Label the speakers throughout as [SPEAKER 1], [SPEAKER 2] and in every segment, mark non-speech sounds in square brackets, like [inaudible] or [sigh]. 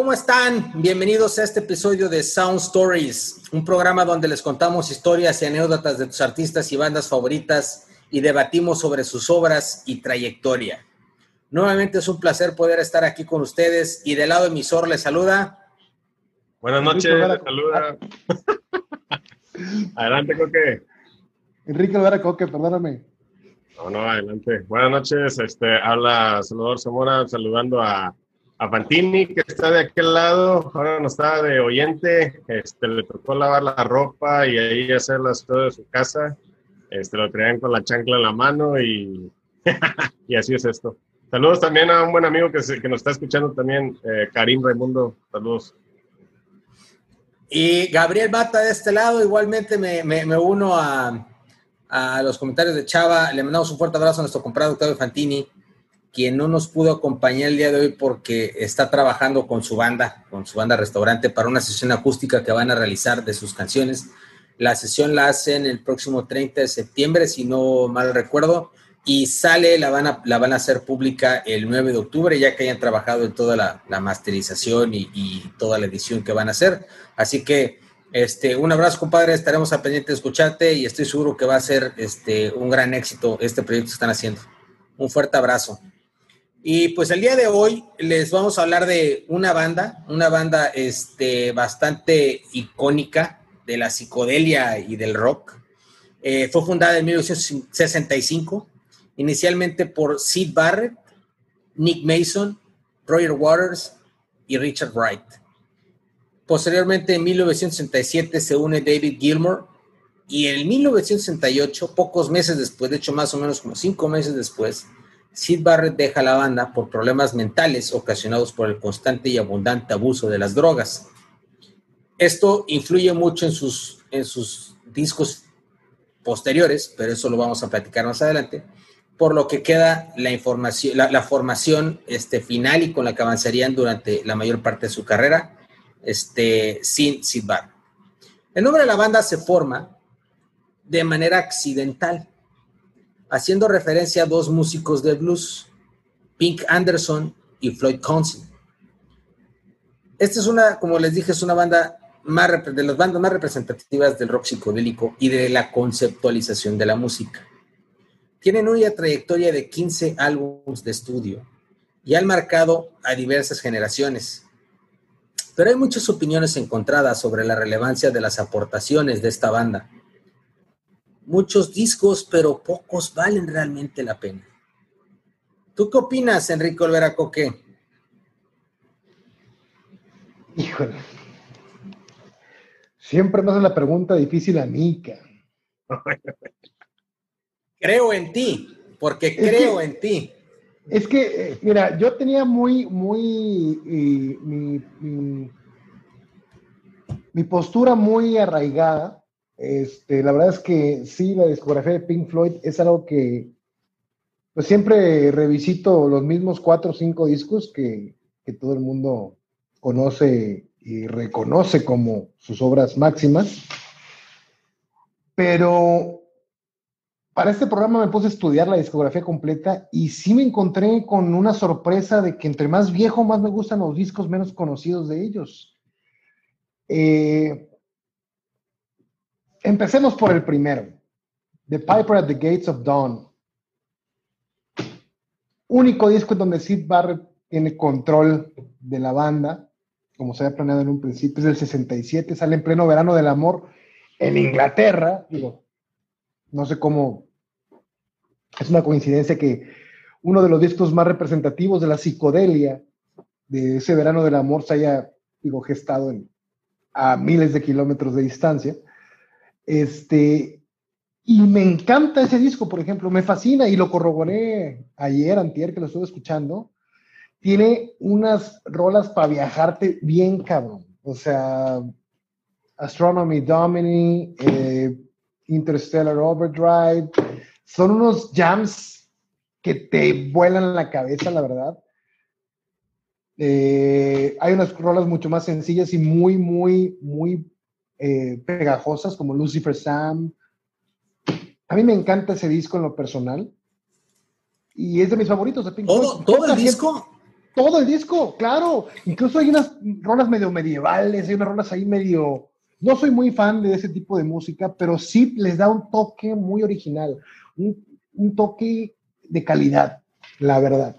[SPEAKER 1] ¿cómo están? Bienvenidos a este episodio de Sound Stories, un programa donde les contamos historias y anécdotas de tus artistas y bandas favoritas y debatimos sobre sus obras y trayectoria. Nuevamente es un placer poder estar aquí con ustedes y del lado emisor les saluda.
[SPEAKER 2] Buenas noches, les saluda. [laughs] adelante, Coque.
[SPEAKER 3] Enrique Olvera Coque, perdóname.
[SPEAKER 2] No, no, adelante. Buenas noches, este, habla Salvador Zamora saludando a a Fantini, que está de aquel lado, ahora no está de oyente, este, le tocó lavar la ropa y ahí hacer las cosas de su casa, este, lo traían con la chancla en la mano y, [laughs] y así es esto. Saludos también a un buen amigo que, que nos está escuchando también, eh, Karim Raimundo, saludos.
[SPEAKER 1] Y Gabriel Bata de este lado, igualmente me, me, me uno a, a, los comentarios de Chava, le mandamos un fuerte abrazo a nuestro compadre Octavio Fantini, quien no nos pudo acompañar el día de hoy porque está trabajando con su banda, con su banda restaurante, para una sesión acústica que van a realizar de sus canciones. La sesión la hacen el próximo 30 de septiembre, si no mal recuerdo, y sale, la van a, la van a hacer pública el 9 de octubre, ya que hayan trabajado en toda la, masterización y, y, toda la edición que van a hacer. Así que este, un abrazo, compadre, estaremos a pendiente de escucharte y estoy seguro que va a ser este, un gran éxito este proyecto que están haciendo. Un fuerte abrazo. Y pues el día de hoy les vamos a hablar de una banda, una banda este, bastante icónica de la psicodelia y del rock. Eh, fue fundada en 1965, inicialmente por Sid Barrett, Nick Mason, Roger Waters y Richard Wright. Posteriormente, en 1967, se une David Gilmour y en 1968, pocos meses después, de hecho más o menos como cinco meses después, Sid Barrett deja la banda por problemas mentales ocasionados por el constante y abundante abuso de las drogas. Esto influye mucho en sus, en sus discos posteriores, pero eso lo vamos a platicar más adelante, por lo que queda la, información, la, formación este, final y con la que avanzarían durante la mayor parte de su carrera este, sin Sid Barrett. El nombre de la banda se forma de manera accidental haciendo referencia a dos músicos de blues, Pink Anderson y Floyd Council. Esta es una, como les dije, es una banda más, de las bandas más representativas del rock psicodélico y de la conceptualización de la música. Tienen una trayectoria de 15 álbumes de estudio y han marcado a diversas generaciones. Pero hay muchas opiniones encontradas sobre la relevancia de las aportaciones de esta banda muchos discos, pero pocos valen realmente la pena. ¿Tú qué opinas, Enrique Olvera Coque?
[SPEAKER 3] Híjole. Siempre me hace la pregunta difícil a mí,
[SPEAKER 1] Creo en ti, porque es creo
[SPEAKER 3] que,
[SPEAKER 1] en ti.
[SPEAKER 3] Es que, eh, mira, yo tenía muy, muy, eh, mi, mi, mi postura muy arraigada este, la verdad es que sí, la discografía de Pink Floyd es algo que pues siempre revisito los mismos cuatro o cinco discos que, que todo el mundo conoce y reconoce como sus obras máximas. Pero para este programa me puse a estudiar la discografía completa y sí me encontré con una sorpresa de que entre más viejo, más me gustan los discos menos conocidos de ellos. Eh, Empecemos por el primero. The Piper at the Gates of Dawn. Único disco donde Sid Barrett tiene control de la banda, como se había planeado en un principio, es del 67, sale en pleno verano del amor en Inglaterra. Digo, no sé cómo. Es una coincidencia que uno de los discos más representativos de la psicodelia de ese verano del amor se haya, digo, gestado en, a miles de kilómetros de distancia. Este, y me encanta ese disco, por ejemplo, me fascina y lo corroboré ayer, antier, que lo estuve escuchando. Tiene unas rolas para viajarte bien cabrón. O sea, Astronomy Domini, eh, Interstellar Overdrive, son unos jams que te vuelan la cabeza, la verdad. Eh, hay unas rolas mucho más sencillas y muy, muy, muy eh, pegajosas como Lucifer Sam. A mí me encanta ese disco en lo personal y es de mis favoritos de Pink
[SPEAKER 1] ¿Todo, ¿todo el disco?
[SPEAKER 3] Todo el disco, claro. Incluso hay unas rolas medio medievales, hay unas rolas ahí medio... No soy muy fan de ese tipo de música, pero sí les da un toque muy original, un, un toque de calidad, la verdad.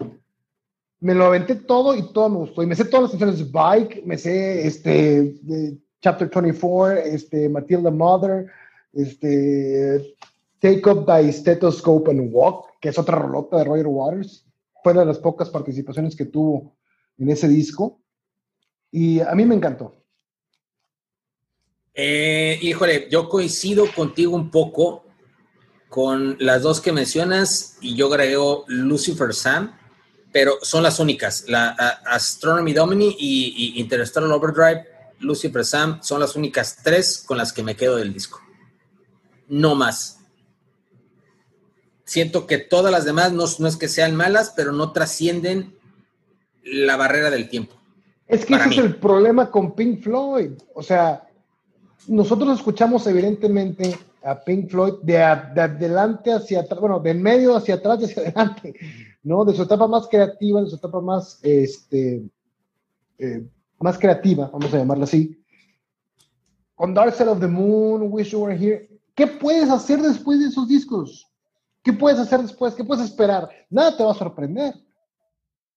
[SPEAKER 3] Me lo aventé todo y todo me gustó. Y me sé todas las canciones de Bike, me sé este, de Chapter 24, este, Matilda Mother, este, Take Up by Stethoscope and Walk, que es otra rolota de Roger Waters. Fue de las pocas participaciones que tuvo en ese disco. Y a mí me encantó.
[SPEAKER 1] Eh, híjole, yo coincido contigo un poco con las dos que mencionas y yo agrego Lucifer Sam, pero son las únicas. La Astronomy Domini y, y Interstellar Overdrive, Lucifer Sam, son las únicas tres con las que me quedo del disco. No más. Siento que todas las demás no, no es que sean malas, pero no trascienden la barrera del tiempo.
[SPEAKER 3] Es que ese es el problema con Pink Floyd. O sea, nosotros escuchamos evidentemente a Pink Floyd de, adelante hacia atrás, bueno, de medio hacia atrás y hacia adelante, ¿no? De su etapa más creativa, de su etapa más, este, eh, más creativa, vamos a llamarla así. Con Dark Side of the Moon, Wish You Were Here, ¿qué puedes hacer después de esos discos? ¿Qué puedes hacer después? ¿Qué puedes esperar? Nada te va a sorprender.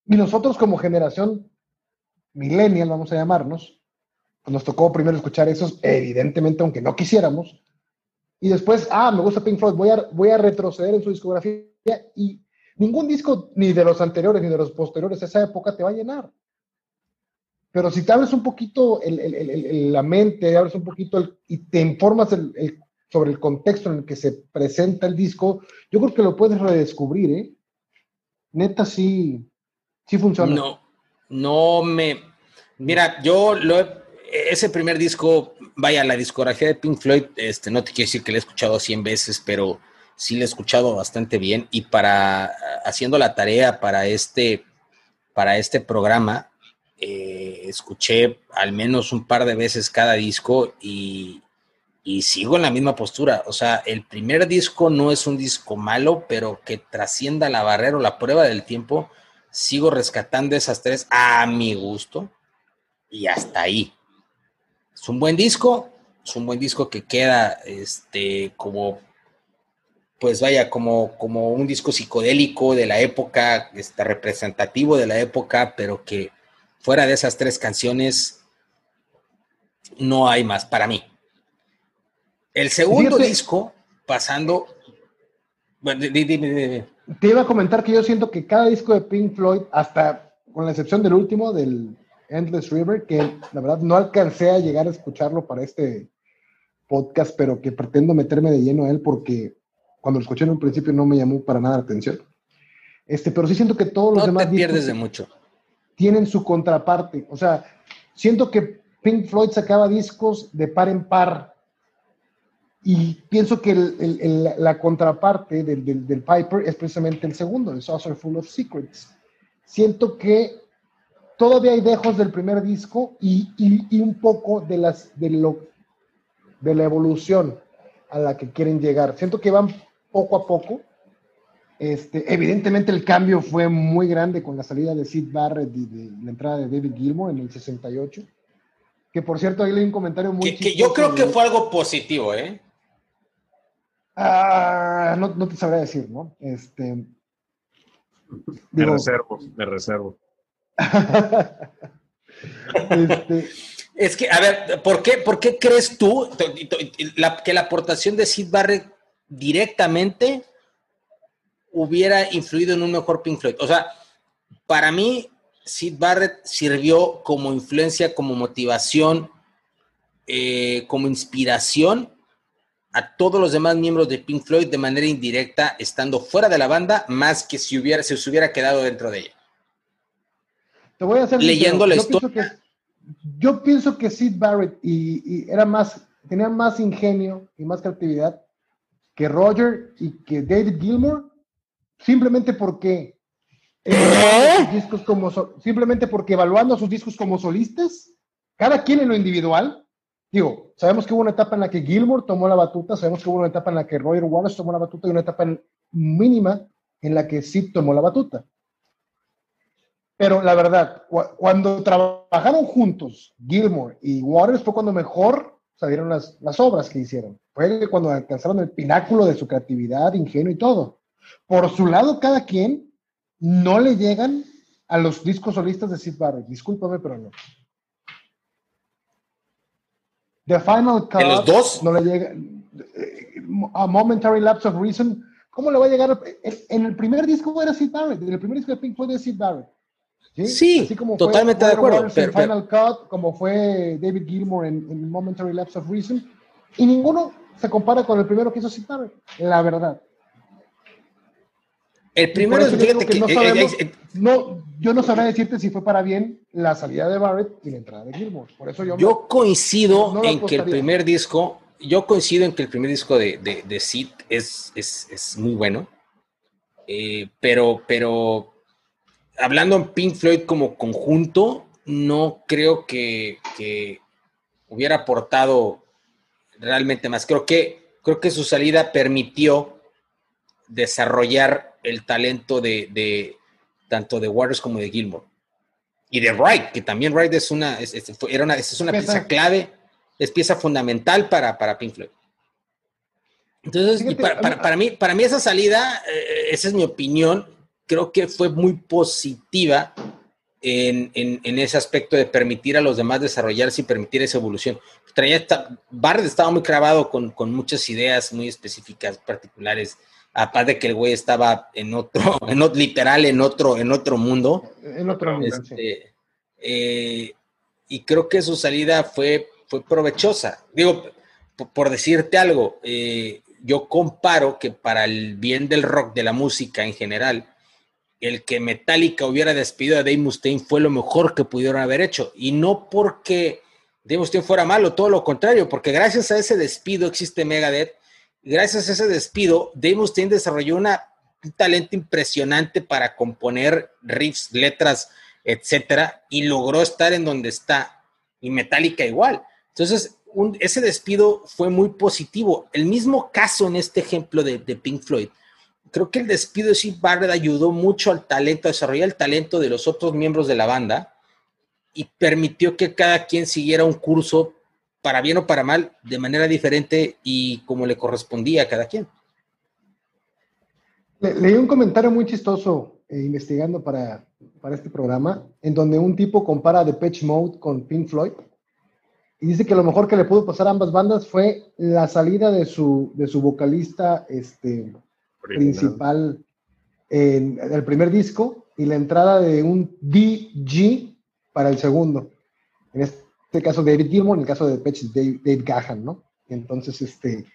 [SPEAKER 3] Y nosotros como generación millennial, vamos a llamarnos, pues nos tocó primero escuchar esos, evidentemente, aunque no quisiéramos, y después, ah, me gusta Pink Floyd, voy a, voy a retroceder en su discografía y ningún disco, ni de los anteriores ni de los posteriores a esa época, te va a llenar. Pero si te abres un poquito la mente, abres un poquito y te informas sobre el contexto en el que se presenta el disco, yo creo que lo puedes redescubrir, ¿eh? Neta, sí, sí funciona.
[SPEAKER 1] No, no me... Mira, yo lo ese primer disco, vaya, la discografía de Pink Floyd, este, no te quiero decir que la he escuchado 100 veces, pero sí la he escuchado bastante bien. Y para, haciendo la tarea para este, para este programa, eh, escuché al menos un par de veces cada disco y, y sigo en la misma postura. O sea, el primer disco no es un disco malo, pero que trascienda la barrera o la prueba del tiempo. Sigo rescatando esas tres a mi gusto y hasta ahí es un buen disco, es un buen disco que queda este, como, pues vaya, como, como un disco psicodélico de la época, este, representativo de la época, pero que fuera de esas tres canciones no hay más para mí. El segundo disco, pasando... Bueno,
[SPEAKER 3] Te iba a comentar que yo siento que cada disco de Pink Floyd, hasta con la excepción del último, del Endless River, que la verdad no alcancé a llegar a escucharlo para este podcast, pero que pretendo meterme de lleno a él porque cuando lo escuché en un principio no me llamó para nada la atención. Este, pero sí siento que todos los
[SPEAKER 1] no
[SPEAKER 3] demás
[SPEAKER 1] te pierdes de mucho.
[SPEAKER 3] Tienen su contraparte. O sea, siento que Pink Floyd sacaba discos de par en par y pienso que la contraparte del, del, Piper es precisamente el segundo, el Saucer Full of Secrets. Siento que todavía hay dejos del primer disco y, un poco de, las, de, lo, de la evolución a la que quieren llegar. Siento que van poco a poco. Este, evidentemente el cambio fue muy grande con la salida de Sid Barrett y de la entrada de David Gilmour en el 68. Que por cierto, ahí leí un comentario muy...
[SPEAKER 1] Que, yo creo que fue algo positivo, ¿eh?
[SPEAKER 3] Ah, no, no, te sabré decir, ¿no? Este,
[SPEAKER 2] me reservo, me reservo. [laughs]
[SPEAKER 1] Este, es que, a ver, ¿por qué, por qué crees tú que la aportación de Sid Barrett directamente hubiera influido en un mejor Pink Floyd? O sea, para mí, Sid Barrett sirvió como influencia, como motivación, eh, como inspiración a todos los demás miembros de Pink Floyd de manera indirecta, estando fuera de la banda, más que si hubiera, si se hubiera quedado dentro de ella.
[SPEAKER 3] Te voy a hacer
[SPEAKER 1] leyendo la historia.
[SPEAKER 3] yo pienso que Sid Barrett y, era más, tenía más ingenio y más creatividad que Roger y que David Gilmour, simplemente porque ¿Eh? discos como simplemente porque evaluando sus discos como solistas, cada quien en lo individual, digo, sabemos que hubo una etapa en la que Gilmour tomó la batuta, sabemos que hubo una etapa en la que Roger Wallace tomó la batuta y una etapa mínima en la que Sid tomó la batuta. Pero la verdad, cuando trabajaron juntos, Gilmore y Waters, fue cuando mejor salieron las, las obras que hicieron. Fue cuando alcanzaron el pináculo de su creatividad, ingenio y todo. Por su lado, cada quien no le llegan a los discos solistas de Sid Barrett. Discúlpame, pero no. The Final
[SPEAKER 1] Cut. los dos?
[SPEAKER 3] No le llega. A Momentary Lapse of Reason. ¿Cómo le va a llegar? En el primer disco era Sid Barrett. En el primer disco de Pink Floyd era Sid Barrett.
[SPEAKER 1] Sí, totalmente de acuerdo.
[SPEAKER 3] Pero, Final Cut, como fue David Gilmour en, en, Momentary Lapse of Reason. Y ninguno se compara con el primero que hizo Sid Barrett. La verdad.
[SPEAKER 1] El primero, fíjate
[SPEAKER 3] que, no, sabemos, no, yo no sabría decirte si fue para bien la salida de Barrett y la entrada de Gilmour. Por eso yo,
[SPEAKER 1] yo coincido en que el primer disco, yo coincido en que el primer disco de, de, de Sid es, es, es, muy bueno. Eh, pero, pero hablando en Pink Floyd como conjunto, no creo que, que hubiera aportado realmente más. Creo que, creo que su salida permitió desarrollar el talento de, tanto de Waters como de Gilmore. Y de Wright, que también Wright es una, es, era una, es una pieza clave, es pieza fundamental para, para Pink Floyd. Entonces, para, mí, para mí esa salida, eh, esa es mi opinión, creo que fue muy positiva en, ese aspecto de permitir a los demás desarrollarse y permitir esa evolución. Traía esta, Barrett estaba muy clavado con, con muchas ideas muy específicas, particulares, aparte de que el güey estaba en otro, [laughs] en literal en otro, en otro mundo.
[SPEAKER 3] En otro mundo.
[SPEAKER 1] Este, eh, y creo que su salida fue, fue provechosa. Digo, por, decirte algo, eh, yo comparo que para el bien del rock, de la música en general, el que Metallica hubiera despedido a Dave Mustaine fue lo mejor que pudieron haber hecho. Y no porque Dave Mustaine fuera malo, todo lo contrario, porque gracias a ese despido existe Megadeth gracias a ese despido, Dave Mustaine desarrolló un talento impresionante para componer riffs, letras, etcétera, y logró estar en donde está. Y Metallica igual. Entonces, ese despido fue muy positivo. El mismo caso en este ejemplo de, Pink Floyd. Creo que el despido de Sid Barrett ayudó mucho al talento, a desarrollar el talento de los otros miembros de la banda y permitió que cada quien siguiera un curso para bien o para mal, de manera diferente y como le correspondía a cada quien.
[SPEAKER 3] leí un comentario muy chistoso eh, investigando para, para este programa, en donde un tipo compara Depeche Mode con Pink Floyd y dice que lo mejor que le pudo pasar a ambas bandas fue la salida de su, de su vocalista este, principal en el primer disco y la entrada de un DG para el segundo. En este este caso David Gilmour, en el caso de Depeche Dave, Dave Gahan, ¿no? Entonces, este,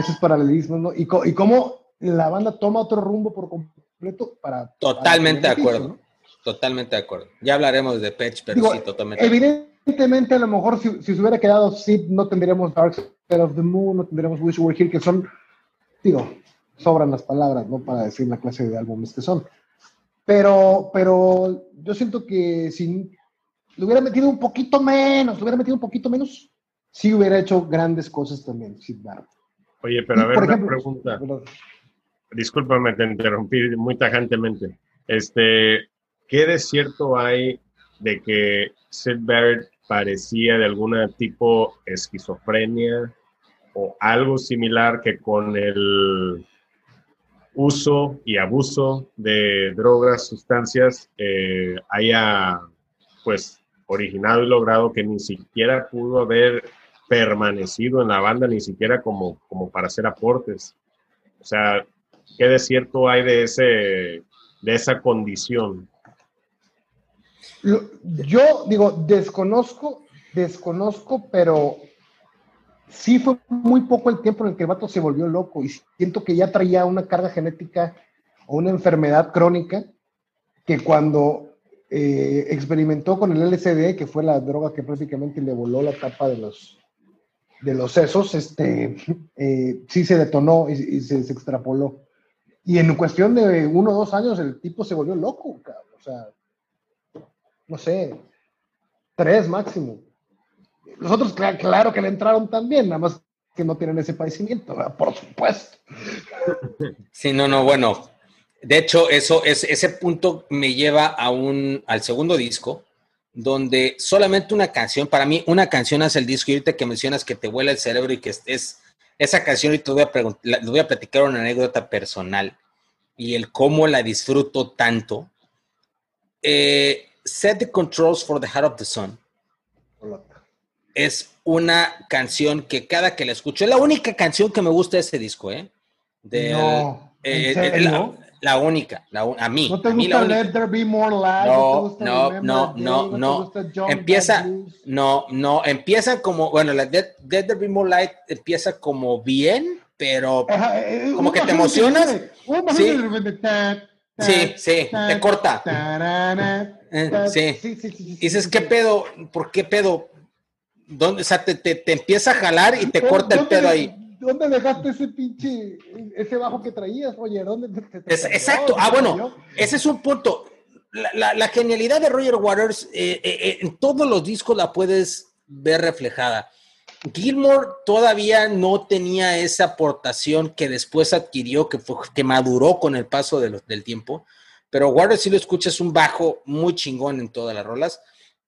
[SPEAKER 3] esos paralelismos, ¿no? Y, y cómo la banda toma otro rumbo por completo para...
[SPEAKER 1] Totalmente de acuerdo, totalmente de acuerdo. Ya hablaremos de Depeche, pero sí, totalmente.
[SPEAKER 3] Evidentemente, a lo mejor si, si se hubiera quedado Sid, no tendríamos Dark Side of the Moon, no tendríamos Wish We Were Here, que son, digo, sobran las palabras, ¿no? Para decir la clase de álbumes que son. Pero, pero yo siento que sin le hubiera metido un poquito menos, le hubiera metido un poquito menos, sí hubiera hecho grandes cosas también, Sid Barrett.
[SPEAKER 2] Oye, pero a ver, una pregunta. Discúlpame, te interrumpí muy tajantemente. Este, ¿qué de cierto hay de que Sid Barrett parecía de algún tipo esquizofrenia o algo similar que con el uso y abuso de drogas, sustancias, eh, haya pues originado y logrado que ni siquiera pudo haber permanecido en la banda, ni siquiera como, como para hacer aportes. O sea, ¿qué de cierto hay de, ese, de esa condición?
[SPEAKER 3] Yo digo, desconozco, desconozco, pero sí fue muy poco el tiempo en el que el vato se volvió loco y siento que ya traía una carga genética o una enfermedad crónica que cuando eh, experimentó con el LSD, que fue la droga que prácticamente le voló la tapa de los, de los sesos, este, eh, sí se detonó y, se, extrapoló. Y en cuestión de uno o dos años el tipo se volvió loco, o sea, no sé, tres máximo. Los otros, claro que le entraron también, nada más que no tienen ese padecimiento, por supuesto.
[SPEAKER 1] Sí, no, no, bueno, De hecho, eso, es, ese punto me lleva a un, al segundo disco, donde solamente una canción, para mí, una canción hace el disco, y ahorita que mencionas que te vuela el cerebro y que es, esa canción, y te voy a, voy a platicar una anécdota personal y el cómo la disfruto tanto. Eh, Set the Controls for the Heart of the Sun es una canción que cada que la escucho, es la única canción que me gusta de ese disco, ¿eh?
[SPEAKER 3] no,
[SPEAKER 1] eh, la, la, única, la, a mí.
[SPEAKER 3] ¿No te gusta Let There Be More Light?
[SPEAKER 1] No, no, no, no, no. Empieza, no, no, empieza como, bueno, la Let, There Be More Light empieza como bien, pero eh, como que te emocionas. Sí. Sí, sí, te corta. Eh, sí, Dices, ¿qué pedo? ¿Por qué pedo? ¿Dónde, o sea, te, te, te empieza a jalar y te corta el pedo ahí.
[SPEAKER 3] ¿Dónde dejaste ese pinche, ese bajo que traías, Roger? ¿Dónde te,
[SPEAKER 1] exacto. Ah, bueno, ese es un punto. La, la, genialidad de Roger Waters, eh, eh, eh, en todos los discos la puedes ver reflejada. Gilmore todavía no tenía esa aportación que después adquirió, que, fue, que maduró con el paso de del tiempo, pero Waters si lo escuchas un bajo muy chingón en todas las rolas.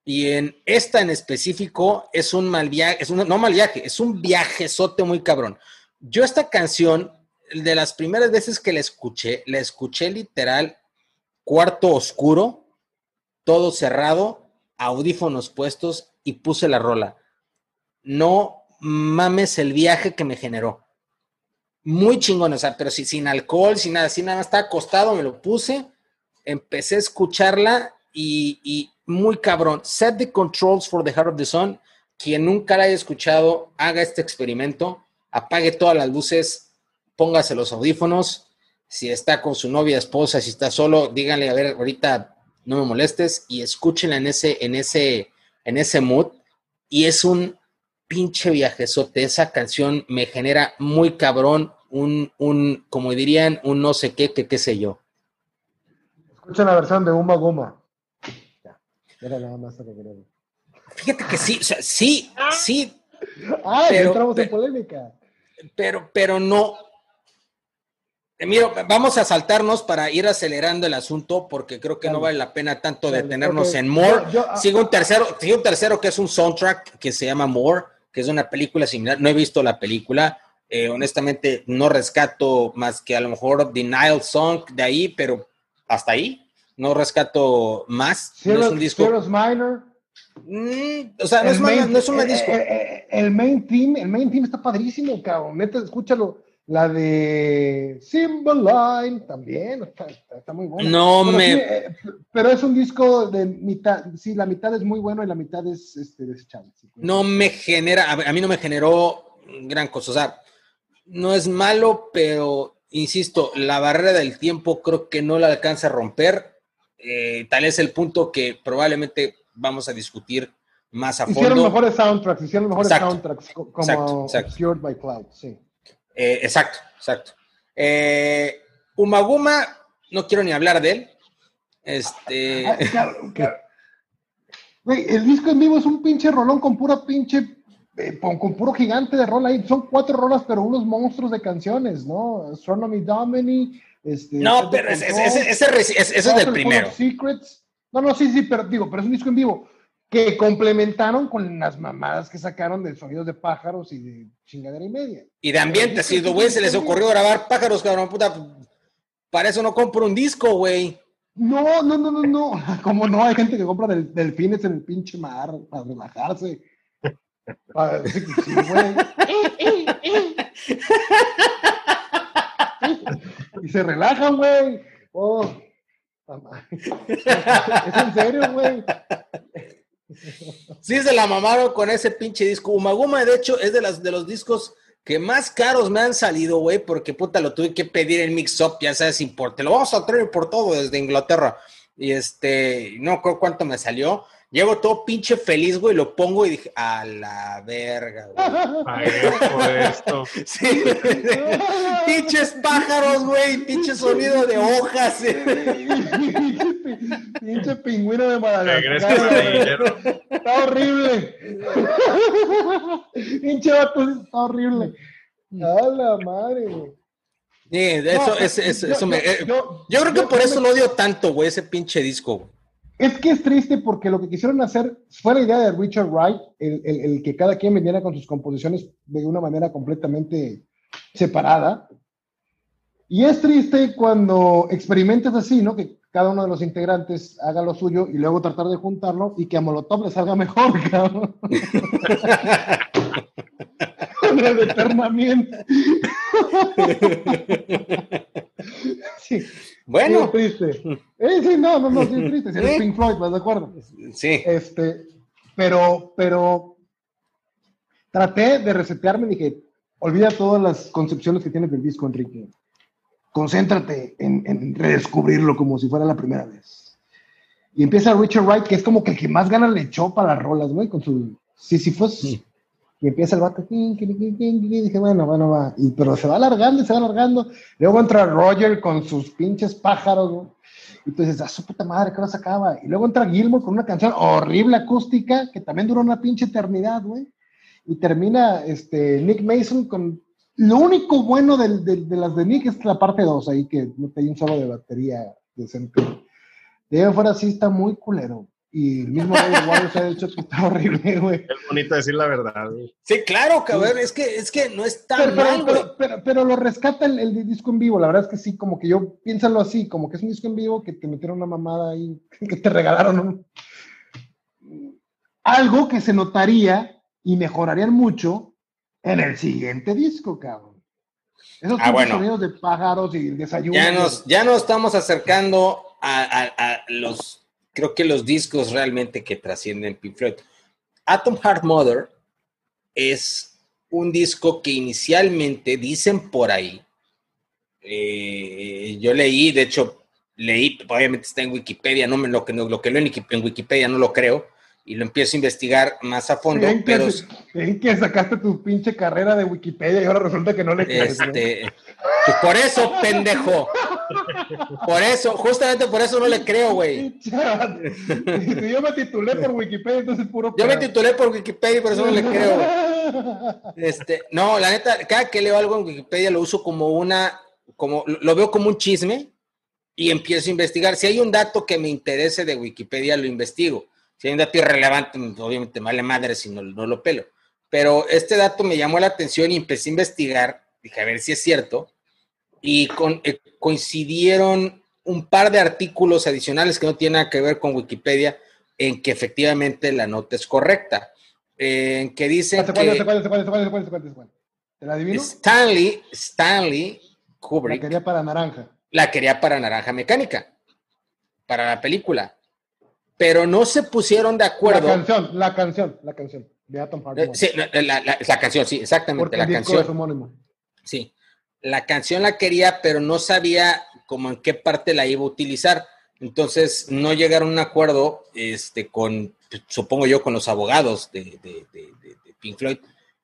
[SPEAKER 1] Y en esta en específico es un mal viaje, es un, no mal viaje, es un viajezote muy cabrón. Yo esta canción, de las primeras veces que la escuché, la escuché literal, cuarto oscuro, todo cerrado, audífonos puestos y puse la rola. No mames el viaje que me generó. Muy chingón, o sea, pero si, sin alcohol, sin nada, sin nada, estaba acostado, me lo puse, empecé a escucharla y muy cabrón. Set the controls for the heart of the sun. Quien nunca la haya escuchado, haga este experimento, apague todas las luces, póngase los audífonos. Si está con su novia, esposa, si está solo, díganle, a ver, ahorita no me molestes y escúchenla en ese, en ese, en ese mood. Y es un pinche viajezote. Esa canción me genera muy cabrón, un, un, como dirían, un no sé qué, qué sé yo.
[SPEAKER 3] Escuchen la versión de Uma Guma.
[SPEAKER 1] Era nada más Fíjate que sí, o sea, sí, sí.
[SPEAKER 3] Ah, pero, entramos en polémica.
[SPEAKER 1] Pero, pero no. Eh, mira, vamos a saltarnos para ir acelerando el asunto porque creo que no vale la pena tanto detenernos en More. Ah, sigo un tercero, sigo un tercero que es un soundtrack que se llama More, que es una película similar. No he visto la película. Eh, honestamente, no rescato más que a lo mejor Denial Song de ahí, pero hasta ahí no rescato más. no es un disco.
[SPEAKER 3] Minor.
[SPEAKER 1] Mm, o sea, no es, no es, un
[SPEAKER 3] eh,
[SPEAKER 1] disco.
[SPEAKER 3] Eh, eh, el, main team, el main team está padrísimo, cabrón. Neta, escúchalo. La de Line también está, muy buena.
[SPEAKER 1] No me.
[SPEAKER 3] pero es un disco de mitad. Sí, la mitad es muy bueno y la mitad es este, desechable.
[SPEAKER 1] no me genera. A mí no me generó gran cosa. O sea, no es malo, pero insisto, la barrera del tiempo creo que no la alcanza a romper eh, tal es el punto que probablemente vamos a discutir más a fondo.
[SPEAKER 3] Hicieron mejores soundtracks, hicieron mejores soundtracks como exacto, by Cloud, sí.
[SPEAKER 1] Eh, exacto, exacto. Eh, Umaguma, no quiero ni hablar de él. Este. Ah, [laughs]
[SPEAKER 3] el disco en vivo es un pinche rolón con pura pinche. con, puro gigante de rol ahí. Son cuatro rolas, pero unos monstruos de canciones, ¿no? Astronomy Domini, este,
[SPEAKER 1] no, pero ese, es del primero.
[SPEAKER 3] No, no, sí, sí, pero digo, pero es un disco en vivo que complementaron con las mamadas que sacaron de sonidos de pájaros y de chingadera y media.
[SPEAKER 1] Y de ambiente, si güey se les ocurrió grabar pájaros, cabrón, puta, para eso no compro un disco, güey.
[SPEAKER 3] No, no, no, no, no. [laughs] Como no, hay gente que compra del, delfines en el pinche mar para relajarse. Para, sí, güey. [laughs] [laughs] y se relajan, güey. Oh, es en serio, güey.
[SPEAKER 1] Sí, se la mamaron con ese pinche disco. Umaguma, de hecho, es de, las, de los discos que más caros me han salido, güey, porque puta, lo tuve que pedir en mix-up, ya sabes, importe. Lo vamos a traer por todo desde Inglaterra. Y este, no creo cuánto me salió. Llego todo pinche feliz, güey, lo pongo y dije, a la verga, güey. por esto. [laughs] Sí, pinches pájaros, güey, pinche sonido de hojas. [laughs]
[SPEAKER 3] pinche pingüino de Madagascar. Está horrible. [laughs] pinche vato, está horrible. A la madre, güey.
[SPEAKER 1] Sí, eso, es, eso me, eh, yo, creo que por eso lo odio tanto, güey, ese pinche disco.
[SPEAKER 3] Es que es triste porque lo que quisieron hacer fue la idea de Richard Wright, el, el, el, que cada quien viniera con sus composiciones de una manera completamente separada. Y es triste cuando experimentas así, ¿no? Que cada uno de los integrantes haga lo suyo y luego tratar de juntarlo y que a Molotov le salga mejor, [laughs] cabrón. Con el [laughs]
[SPEAKER 1] sí. Bueno.
[SPEAKER 3] Sí, triste. [laughs] Eh, sí, no, no, no, sí, es triste. Si eres Pink Floyd, ¿estás de acuerdo?
[SPEAKER 1] Sí.
[SPEAKER 3] Este, pero, pero traté de resetearme y dije, olvida todas las concepciones que tienes del disco, Enrique. Concéntrate en, redescubrirlo como si fuera la primera vez. Y empieza Richard Wright, que es como que el que más ganas le echó para las rolas, güey, con su Sisyphus. Sí. Y empieza el vato, y dije, bueno, bueno, va. Y, pero se va alargando y se va alargando. Luego entra Roger con sus pinches pájaros, güey. Y tú dices, a su puta madre, que no se acaba. Y luego entra Gilmore con una canción horrible acústica que también duró una pinche eternidad, güey y termina este, Nick Mason con lo único bueno de, las de Nick es la parte 2 ahí que no hay un solo de batería decente. De ahí fuera sí está muy culero. Y el mismo Roger se ha dicho que está horrible, güey.
[SPEAKER 2] Es bonito decir la verdad, güey.
[SPEAKER 1] Sí, claro, cabrón, es que, es que no es tan
[SPEAKER 3] pero,
[SPEAKER 1] mal,
[SPEAKER 3] pero, pero, pero, lo rescata el, el, disco en vivo, la verdad es que sí, como que yo, piénsalo así, como que es un disco en vivo que te metieron una mamada ahí, [laughs] que te regalaron un... algo que se notaría y mejorarían mucho en el siguiente disco, cabrón. Esos ah, bueno. sonidos de pájaros y desayuno.
[SPEAKER 1] Ya nos, ya nos estamos acercando a, a, a, los, creo que los discos realmente que trascienden Pink Floyd. Atom Heart Mother es un disco que inicialmente dicen por ahí, eh, yo leí, de hecho, leí, obviamente está en Wikipedia, no me, lo, que, lo que leo en Wikipedia no lo creo, y lo empiezo a investigar más a fondo.
[SPEAKER 3] ¿En
[SPEAKER 1] pero
[SPEAKER 3] en que sacaste tu pinche carrera de Wikipedia y ahora resulta que no le
[SPEAKER 1] crees. Este, pues por eso, pendejo. Por eso, justamente por eso no le creo, güey. [laughs]
[SPEAKER 3] Yo me titulé por Wikipedia, entonces puro.
[SPEAKER 1] Yo me titulé por Wikipedia y por eso no le creo. Este, no, la neta, cada que leo algo en Wikipedia lo uso como una, como, lo veo como un chisme y empiezo a investigar. Si hay un dato que me interese de Wikipedia, lo investigo si hay un dato irrelevante, pues, obviamente vale madre si no, no lo pelo. Pero este dato me llamó la atención y empecé a investigar, dije a ver si es cierto, y con, eh, coincidieron un par de artículos adicionales que no tienen nada que ver con Wikipedia, en que efectivamente la nota es correcta. en que dicen que...
[SPEAKER 3] ¿Te la adivino?
[SPEAKER 1] Stanley, Stanley Kubrick...
[SPEAKER 3] La quería para naranja.
[SPEAKER 1] La quería para naranja mecánica, para la película pero no se pusieron de acuerdo.
[SPEAKER 3] La canción, la canción, la canción de Atom Heart.
[SPEAKER 1] Eh, sí, la, la, la, canción, sí, exactamente. la canción. Sí, la canción la quería, pero no sabía como en qué parte la iba a utilizar. Entonces no llegaron a un acuerdo este, con, supongo yo, con los abogados de, de, de, de Pink Floyd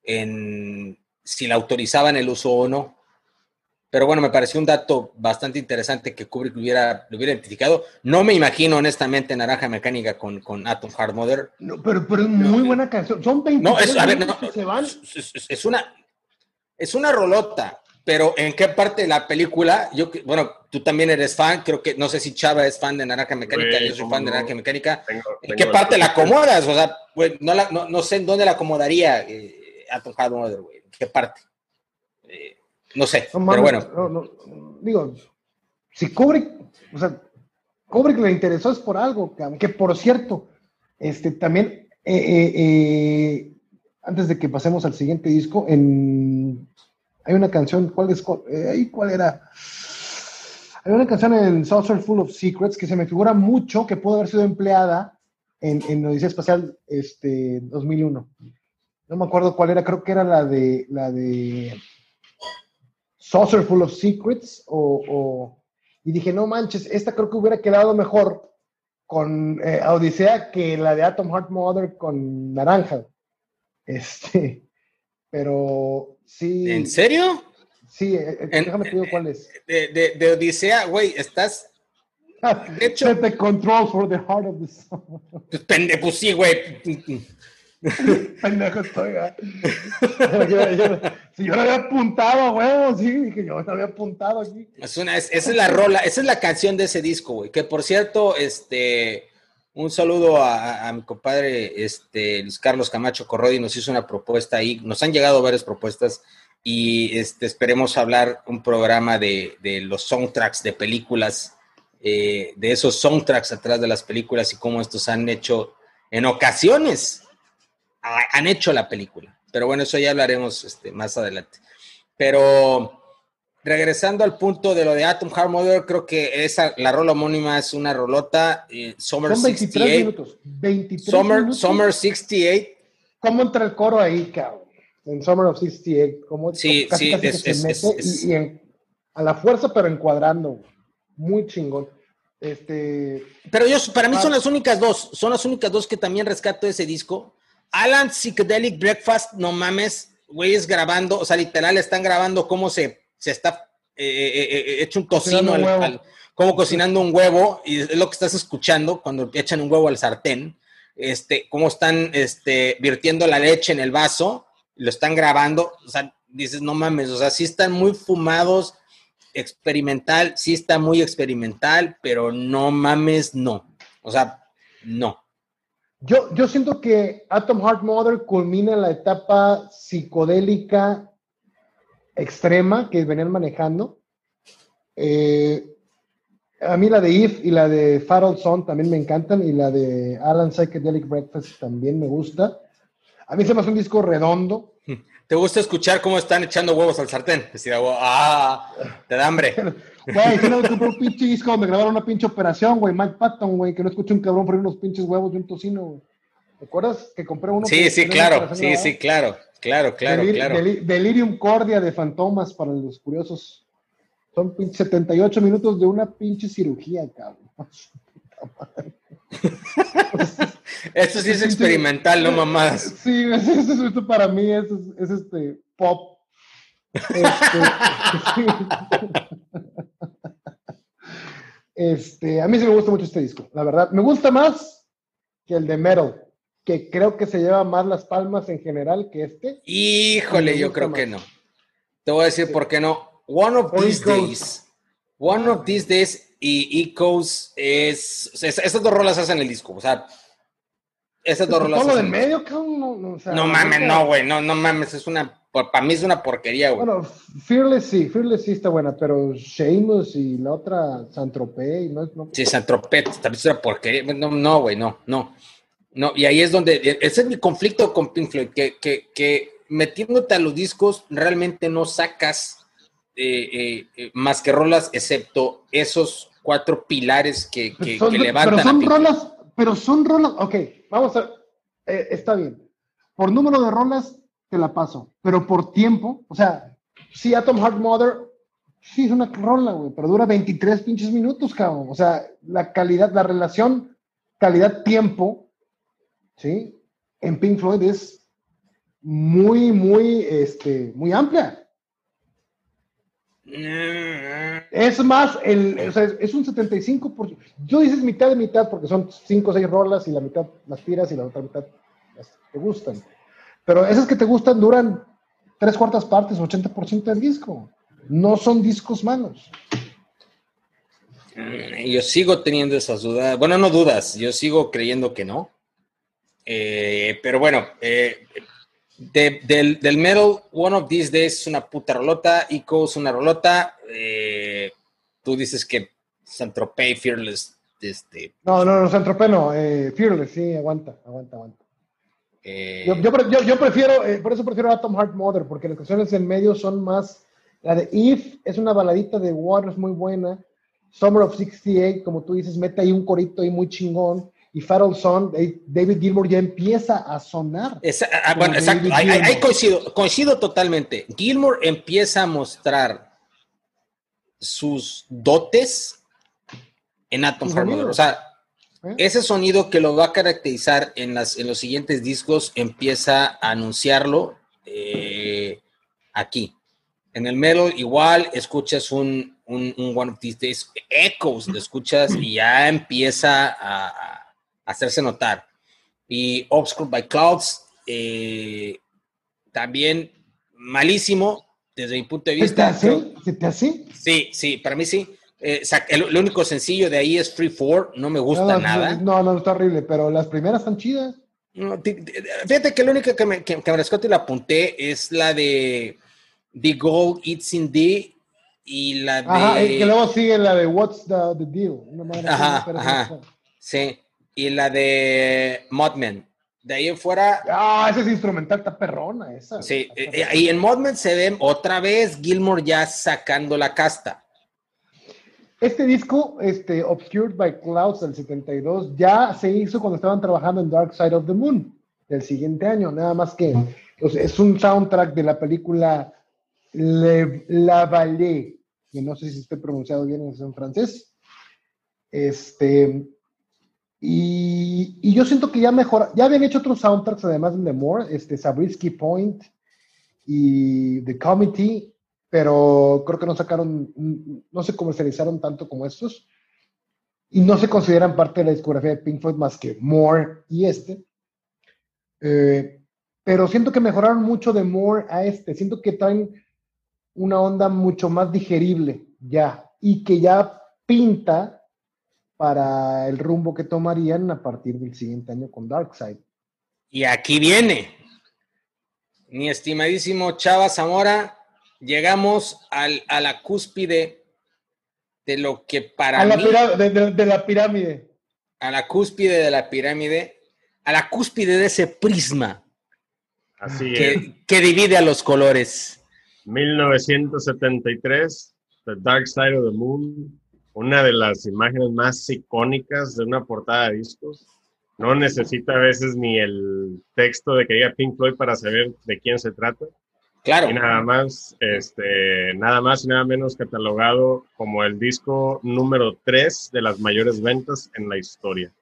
[SPEAKER 1] en si la autorizaban el uso o no. Pero bueno, me pareció un dato bastante interesante que Kubrick lo hubiera, lo hubiera identificado. No me imagino, honestamente, Naranja Mecánica con, con Atom Hard Mother.
[SPEAKER 3] No, pero, pero es muy buena canción. Son 20
[SPEAKER 1] no, es, a ver, no, se van. Es, es, una, es una rolota, pero ¿en qué parte de la película? Yo, bueno, tú también eres fan, creo que, no sé si Chava es fan de Naranja Mecánica, yo soy fan de Naranja Mecánica. Tengo, ¿En qué parte la acomodas? O sea, güey, no, la, no, no, sé en dónde la acomodaría eh, Atom Hard Mother, güey. ¿En qué parte? Eh, no sé, no, pero bueno.
[SPEAKER 3] No, digo, si Kubrick, o sea, Kubrick le interesó es por algo, que por cierto, este también, eh, eh, eh, antes de que pasemos al siguiente disco, en, hay una canción, ¿cuál es? ¿Cuál era? Hay una canción en Saucer Full of Secrets que se me figura mucho que pudo haber sido empleada en, en Odisea Espacial este, 2001. No me acuerdo cuál era, creo que era la de la de Saucer Full of Secrets o, y dije, no manches, esta creo que hubiera quedado mejor con eh, Odisea que la de Atom Heart Mother con Naranja. Este, pero sí.
[SPEAKER 1] ¿En serio?
[SPEAKER 3] Sí, eh, eh, déjame te digo cuál es.
[SPEAKER 1] De, de, Odisea, güey, estás.
[SPEAKER 3] De [laughs] hecho. Set the control for the heart of the song.
[SPEAKER 1] Pues, pues sí, güey. [laughs]
[SPEAKER 3] Pendejo estoy, ¿eh? [laughs] Si yo lo había apuntado huevo, sí, dije yo lo había apuntado aquí.
[SPEAKER 1] Es una, esa es la rola, esa es la canción de ese disco, güey. Que por cierto, este, un saludo a, mi compadre, este, Luis Carlos Camacho Corrodi, nos hizo una propuesta ahí. Nos han llegado varias propuestas y este, esperemos hablar un programa de, de los soundtracks de películas, eh, de esos soundtracks atrás de las películas y cómo estos han hecho en ocasiones han hecho la película. Pero bueno, eso ya hablaremos este, más adelante. Pero regresando al punto de lo de Atom Heart Mother, creo que esa, la rola homónima es una rolota. Eh, Summer
[SPEAKER 3] Son 23 68. minutos. 23
[SPEAKER 1] Summer,
[SPEAKER 3] minutos.
[SPEAKER 1] Summer 68.
[SPEAKER 3] ¿Cómo entra el coro ahí, cabrón? En Summer of 68. ¿Cómo,
[SPEAKER 1] sí,
[SPEAKER 3] casi,
[SPEAKER 1] sí,
[SPEAKER 3] casi
[SPEAKER 1] es,
[SPEAKER 3] que
[SPEAKER 1] es,
[SPEAKER 3] se mete
[SPEAKER 1] es,
[SPEAKER 3] y, y en, a la fuerza, pero encuadrando. Muy chingón. Este,
[SPEAKER 1] pero yo, para mí
[SPEAKER 3] ah,
[SPEAKER 1] son las únicas dos, son las únicas dos que también rescato de ese disco. Alan Psychedelic Breakfast, no mames, güeyes grabando, o sea, literal están grabando cómo se, se está eh, eh, eh, hecho un tocino, al, al, como cocinando un huevo, y es lo que estás escuchando cuando echan un huevo al sartén, este, cómo están este, virtiendo la leche en el vaso, lo están grabando, o sea, dices, no mames, o sea, sí están muy fumados, experimental, sí está muy experimental, pero no mames, no. O sea, no.
[SPEAKER 3] Yo, yo siento que Atom Heart Mother culmina la etapa psicodélica extrema que venían manejando. Eh, a mí la de Eve y la de Farrell Son también me encantan y la de Alan Psychedelic Breakfast también me gusta. A mí se me hace un disco redondo. [laughs]
[SPEAKER 1] ¿Te gusta escuchar cómo están echando huevos al sartén? Decía, ah, te da hambre.
[SPEAKER 3] Güey, si no compré un pinche disco donde grabaron una pinche operación, güey, Mike Patton, güey, que no escuché un cabrón por unos pinches huevos de un tocino, güey. ¿Te acuerdas que compré uno?
[SPEAKER 1] Sí, sí, claro, sí, sí, claro, claro, claro,
[SPEAKER 3] Delir
[SPEAKER 1] claro.
[SPEAKER 3] Delir Delirium Cordia de Fantomas para los curiosos. Son 78 minutos de una pinche cirugía, cabrón. [laughs]
[SPEAKER 1] Esto sí es experimental, no mamás. [laughs]
[SPEAKER 3] Sí, esto, para mí es, es, este pop. Este, [laughs] este, a mí sí me gusta mucho este disco, la verdad. Me gusta más que el de Metal, que creo que se lleva más las palmas en general que este.
[SPEAKER 1] Híjole, yo creo más. que no. Te voy a decir sí. por qué no. One of these days. One of these days y Ecos es, es, Esas dos rolas hacen el disco. O sea, esas dos rolas.
[SPEAKER 3] Todo del medio, cabrón. No, no, o sea,
[SPEAKER 1] no mames, no, güey. No, no mames. Es una. Para mí es una porquería, güey.
[SPEAKER 3] Bueno, Fearless sí. Fearless sí está buena, pero Sheamus y la otra, Santropé. No, no,
[SPEAKER 1] sí, Santropé también es una porquería. No, no, güey, no, no. No, y ahí es donde. Ese es mi conflicto con Pink Floyd, que, que, que metiéndote a los discos realmente no sacas eh, eh, más que rolas, excepto esos cuatro pilares que, que,
[SPEAKER 3] son,
[SPEAKER 1] que levantan.
[SPEAKER 3] Pero son rolas, pero son rolas, ok, vamos a, eh, está bien. Por número de rolas te la paso, pero por tiempo, o sea, sí, Atom Heart Mother, sí es una rola, güey, pero dura 23 pinches minutos, cabrón. O sea, la calidad, la relación calidad-tiempo, ¿sí? En Pink Floyd es muy, muy, este, muy amplia. Es más, el, es un 75%. Yo dices mitad de mitad porque son 5 o 6 rolas y la mitad las tiras y la otra mitad las te gustan. Pero esas que te gustan duran 3 cuartas partes, 80% del disco. No son discos malos.
[SPEAKER 1] Yo sigo teniendo esas dudas. Bueno, no dudas, yo sigo creyendo que no. Eh, pero bueno, eh, de, del, del, metal, One of These Days es una puta rolota, Ico es una rolota. Eh, tú dices que Santropé Fearless. Este,
[SPEAKER 3] no, no, no, Santropé no, eh, Fearless, sí, aguanta, aguanta, aguanta. Eh, yo, yo, yo, yo, prefiero, eh, por eso prefiero Atom Heart Mother, porque las canciones en medio son más. La de If es una baladita de Waters muy buena. Summer of 68, como tú dices, mete ahí un corito ahí muy chingón y Farrell Son, David Gilmour ya empieza a sonar.
[SPEAKER 1] Esa, ah, bueno, exacto, ahí, ahí, coincido, coincido totalmente. Gilmour empieza a mostrar sus dotes en Atom Mother. O sea, ¿Eh? ese sonido que lo va a caracterizar en, las, en los siguientes discos empieza a anunciarlo eh, aquí. En el metal igual escuchas un, un, un One of These Days, Echoes, lo escuchas y ya empieza a, a hacerse notar. Y Obscured by Clouds eh, también malísimo desde mi punto de
[SPEAKER 3] ¿Se te
[SPEAKER 1] vista.
[SPEAKER 3] hace? ¿Se te hace?
[SPEAKER 1] Sí, sí, para mí sí. Eh, el, el único sencillo de ahí es Free Four, no me gusta
[SPEAKER 3] no, no,
[SPEAKER 1] nada.
[SPEAKER 3] No, no, está horrible, pero las primeras están chidas.
[SPEAKER 1] No, fíjate que la única que me, que, que me y la apunté es la de The Gold It's in D y la de...
[SPEAKER 3] Ajá, y que luego sigue la de What's the, the Deal. Una madre
[SPEAKER 1] Ajá, ajá. Sí, y la de Modman. De ahí en fuera,
[SPEAKER 3] Ah, esa es instrumental, está perrona esa.
[SPEAKER 1] sí. Eh, eh, y en Modman se ve otra vez Gilmore ya sacando la casta.
[SPEAKER 3] Este disco, este, Obscured by Clouds del 72, ya se hizo cuando estaban trabajando en Dark Side of the Moon del siguiente año, nada más que es un soundtrack de la película Le, La Vallée, que no sé si esté pronunciado bien en francés. Este, y, y yo siento que ya mejor, ya habían hecho otros soundtracks además de More, este, Sabrisky Point y The Committee, pero creo que no sacaron, no se comercializaron tanto como estos. Y no se consideran parte de la discografía de Pink Floyd más que More y este. Eh, pero siento que mejoraron mucho de More a este, siento que traen una onda mucho más digerible ya. Y que ya pinta para el rumbo que tomarían a partir del siguiente año con Darkseid.
[SPEAKER 1] Y aquí viene, mi estimadísimo Chava Zamora, llegamos al, a la cúspide de lo que para
[SPEAKER 3] A la
[SPEAKER 1] mí,
[SPEAKER 3] pira- de, de- de la pirámide.
[SPEAKER 1] a la cúspide de la pirámide, a la cúspide de ese prisma
[SPEAKER 2] Así es.
[SPEAKER 1] que, que divide a los colores.
[SPEAKER 2] 1973, The Dark Side of the Moon, una de las imágenes más icónicas de una portada de discos. No necesita a veces ni el texto de que diga Pink Floyd para saber de quién se trata.
[SPEAKER 1] Claro,
[SPEAKER 2] Y nada más, este, nada más y nada menos catalogado como el disco número 3 de las mayores ventas en la historia.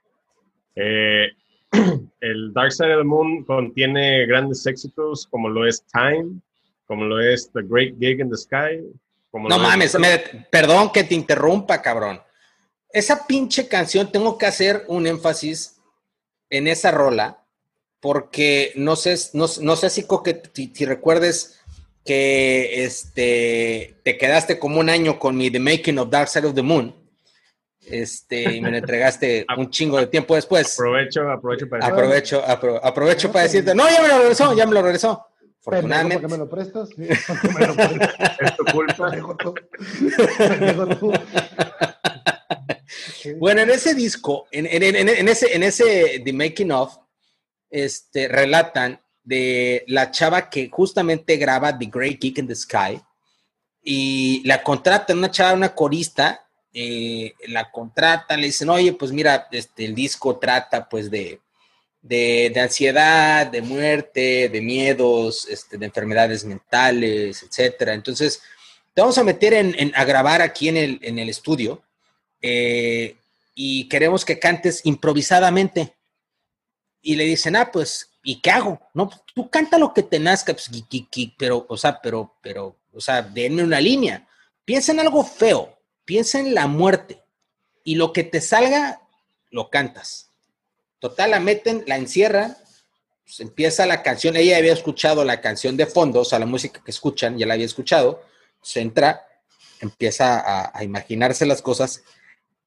[SPEAKER 2] Eh, [clears throat] el Dark Side of the Moon contiene grandes éxitos como lo es Time, como lo es The Great Gig in the Sky. Como
[SPEAKER 1] no mames, me- perdón que te interrumpa, cabrón. Esa pinche canción, tengo que hacer un énfasis en esa rola, porque no sé, no, no sé si, Coque, si, si recuerdes que este, te quedaste como un año con mi The Making of Dark Side of the Moon, este, y me lo entregaste [laughs] un chingo de tiempo después.
[SPEAKER 2] Aprovecho, aprovecho para
[SPEAKER 1] Aprovecho, apro- aprovecho para decirte, no, ya me lo regresó, ya me lo regresó.
[SPEAKER 3] Pendejo, ¿por
[SPEAKER 1] Afortunadamente.
[SPEAKER 3] qué me lo prestas? ¿Por qué me lo prestas?
[SPEAKER 2] es tu culpa.
[SPEAKER 1] Bueno, en ese disco, en, en- en- en ese, en ese The Making of, este, relatan de la chava que justamente graba The Great Geek in the Sky y la contratan, una chava, una corista, eh, la contratan, le dicen, oye, pues mira, este, el disco trata pues de, de, ansiedad, de muerte, de miedos, este, de enfermedades mentales, etcétera. Entonces, te vamos a meter en, a grabar aquí en el, estudio eh, y queremos que cantes improvisadamente. Y le dicen, ah, pues, ¿y qué hago? No, pues, tú canta lo que te nazca, pues, pero, o sea, pero, pero, o sea, denme una línea. Piensa en algo feo, piensa en la muerte y lo que te salga, lo cantas. Total, la meten, la encierran, pues, empieza la canción, ella había escuchado la canción de fondo, o sea, la música que escuchan, ya la había escuchado, se entra, empieza a, imaginarse las cosas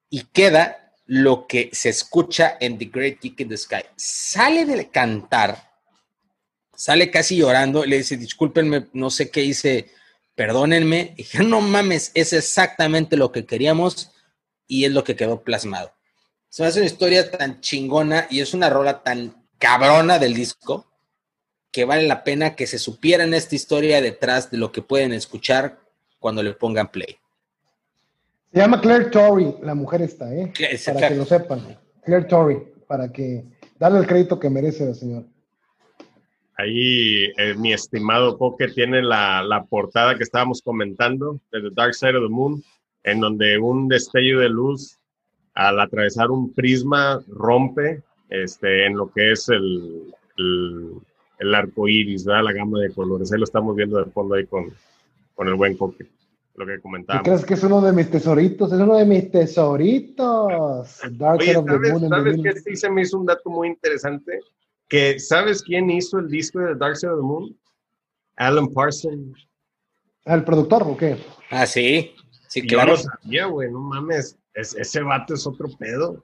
[SPEAKER 1] y queda lo que se escucha en The Great Kick in the Sky. Sale de cantar, sale casi llorando, le dice, discúlpenme, no sé qué hice, perdónenme. [laughs] Y dije, no mames, es exactamente lo que queríamos y es lo que quedó plasmado. Se me hace una historia tan chingona y es una rola tan cabrona del disco que vale la pena que se supieran esta historia detrás de lo que pueden escuchar cuando le pongan play.
[SPEAKER 3] Se llama Claire Torrey, la mujer esta, ¿eh? Para que lo sepan. Claire Torrey, para que darle el crédito que merece la señora.
[SPEAKER 2] Ahí eh, mi estimado Poke tiene la, la portada que estábamos comentando de The Dark Side of the Moon, en donde un destello de luz al atravesar un prisma rompe este, en lo que es el, el, el arco iris, ¿verdad? la gama de colores. Ahí lo estamos viendo de fondo ahí con, con el buen Poke, lo que
[SPEAKER 3] ¿Tú
[SPEAKER 2] comentábamos.
[SPEAKER 3] crees que es uno de mis tesoritos? Es uno de mis tesoritos. Dark
[SPEAKER 2] Oye,
[SPEAKER 3] Side of the
[SPEAKER 2] ¿sabes, ¿sabes qué sí se me hizo un dato muy interesante? que ¿sabes quién hizo el disco de Dark Side of the Moon? Alan Parsons.
[SPEAKER 3] ¿El productor o qué?
[SPEAKER 1] Ah, sí. Sí, claro.
[SPEAKER 2] Yo no sabía, güey, no mames. Es- ese vato es otro pedo.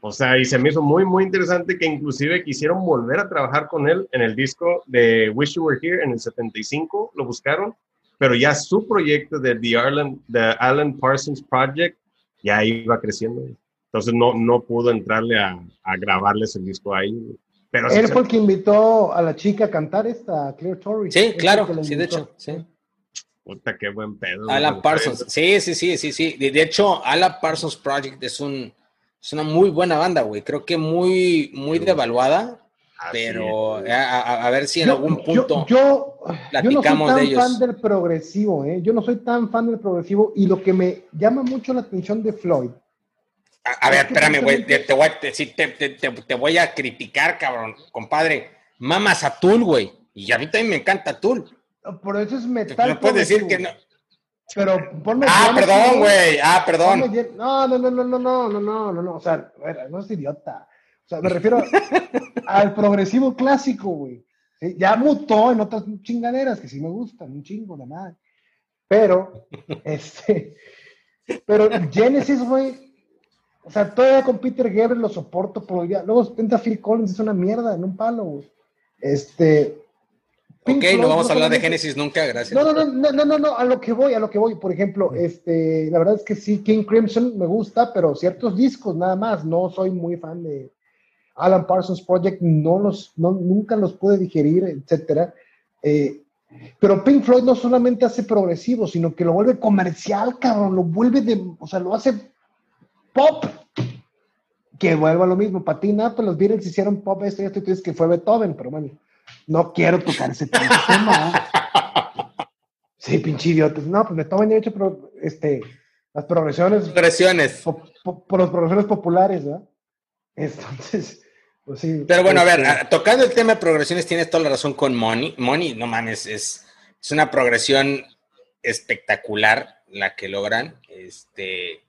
[SPEAKER 2] O sea, y se me hizo muy, muy interesante que inclusive quisieron volver a trabajar con él en el disco de Wish You Were Here en el 75, lo buscaron, pero ya su proyecto de The Alan, The Alan Parsons Project ya iba creciendo. Entonces no, no pudo entrarle a, a grabarles el disco ahí. Pero
[SPEAKER 3] Él fue el que invitó a la chica a cantar esta, Claire Torrey.
[SPEAKER 1] Sí, claro, sí, de hecho, sí.
[SPEAKER 2] Puta, qué buen pedo.
[SPEAKER 1] Alan. Parsons. Sí, sí, sí, sí, sí. De, de hecho, Alan Parsons Project es un es una muy buena banda, güey. Creo que muy, muy devaluada,
[SPEAKER 2] Así
[SPEAKER 1] pero
[SPEAKER 2] es.
[SPEAKER 1] a, a- a ver si en
[SPEAKER 3] Yo-
[SPEAKER 1] algún
[SPEAKER 3] yo-
[SPEAKER 1] punto.
[SPEAKER 3] Yo, yo, no soy
[SPEAKER 1] platicamos
[SPEAKER 3] tan
[SPEAKER 1] de ellos.
[SPEAKER 3] fan del progresivo, ¿eh? Yo no soy tan fan del progresivo y lo que me llama mucho la atención de Floyd.
[SPEAKER 1] A, a ver, espérame, güey. Voy, te- te- te- te voy a criticar, cabrón, compadre. Mamas a Tool, güey. Y a mí también me encanta Tool.
[SPEAKER 3] Por eso es metal.
[SPEAKER 1] No puedes decir que no.
[SPEAKER 3] Pero ponme.
[SPEAKER 1] Ah, perdón, güey. Ah, perdón.
[SPEAKER 3] No, no, no, no, no, no, no, no, no. O sea, no es idiota. O sea, me refiero [laughs] al progresivo clásico, güey. Sí, Ya mutó en otras chingaderas que sí me gustan, un chingo de madre. Pero, [laughs] este, pero Genesis, güey, o sea, todavía con Peter Gabriel lo soporto, pero ya, luego entra Phil Collins, es una mierda, en un palo, güey. Este. Pink
[SPEAKER 1] Ok,
[SPEAKER 3] Floyd
[SPEAKER 1] no vamos a hablar de Génesis nunca, gracias.
[SPEAKER 3] no, no, no, no, no, no, no, a lo que voy, a lo que voy. Por ejemplo, este, la verdad es que sí, King Crimson me gusta, pero ciertos discos nada más. No soy muy fan de Alan Parsons Project, no los, no, nunca los pude digerir, etcétera. Eh, pero Pink Floyd no solamente hace progresivo, sino que lo vuelve comercial, cabrón, lo vuelve de, o sea, lo hace pop. Que vuelva lo mismo, patina, pues los Beatles hicieron pop esto y esto, y tú dices que fue Beethoven, pero bueno, no quiero tocar ese tema. Sí, pinche idiotas. No, pues ya ha hecho pro- este, las progresiones
[SPEAKER 1] Progresiones.
[SPEAKER 3] po- po- por las progresiones populares, ¿verdad? Entonces, pues sí.
[SPEAKER 1] Pero bueno, a ver,
[SPEAKER 3] este,
[SPEAKER 1] tocando el tema de progresiones, tienes toda la razón con Money. Money, no mames, es, es una progresión espectacular la que logran. Este,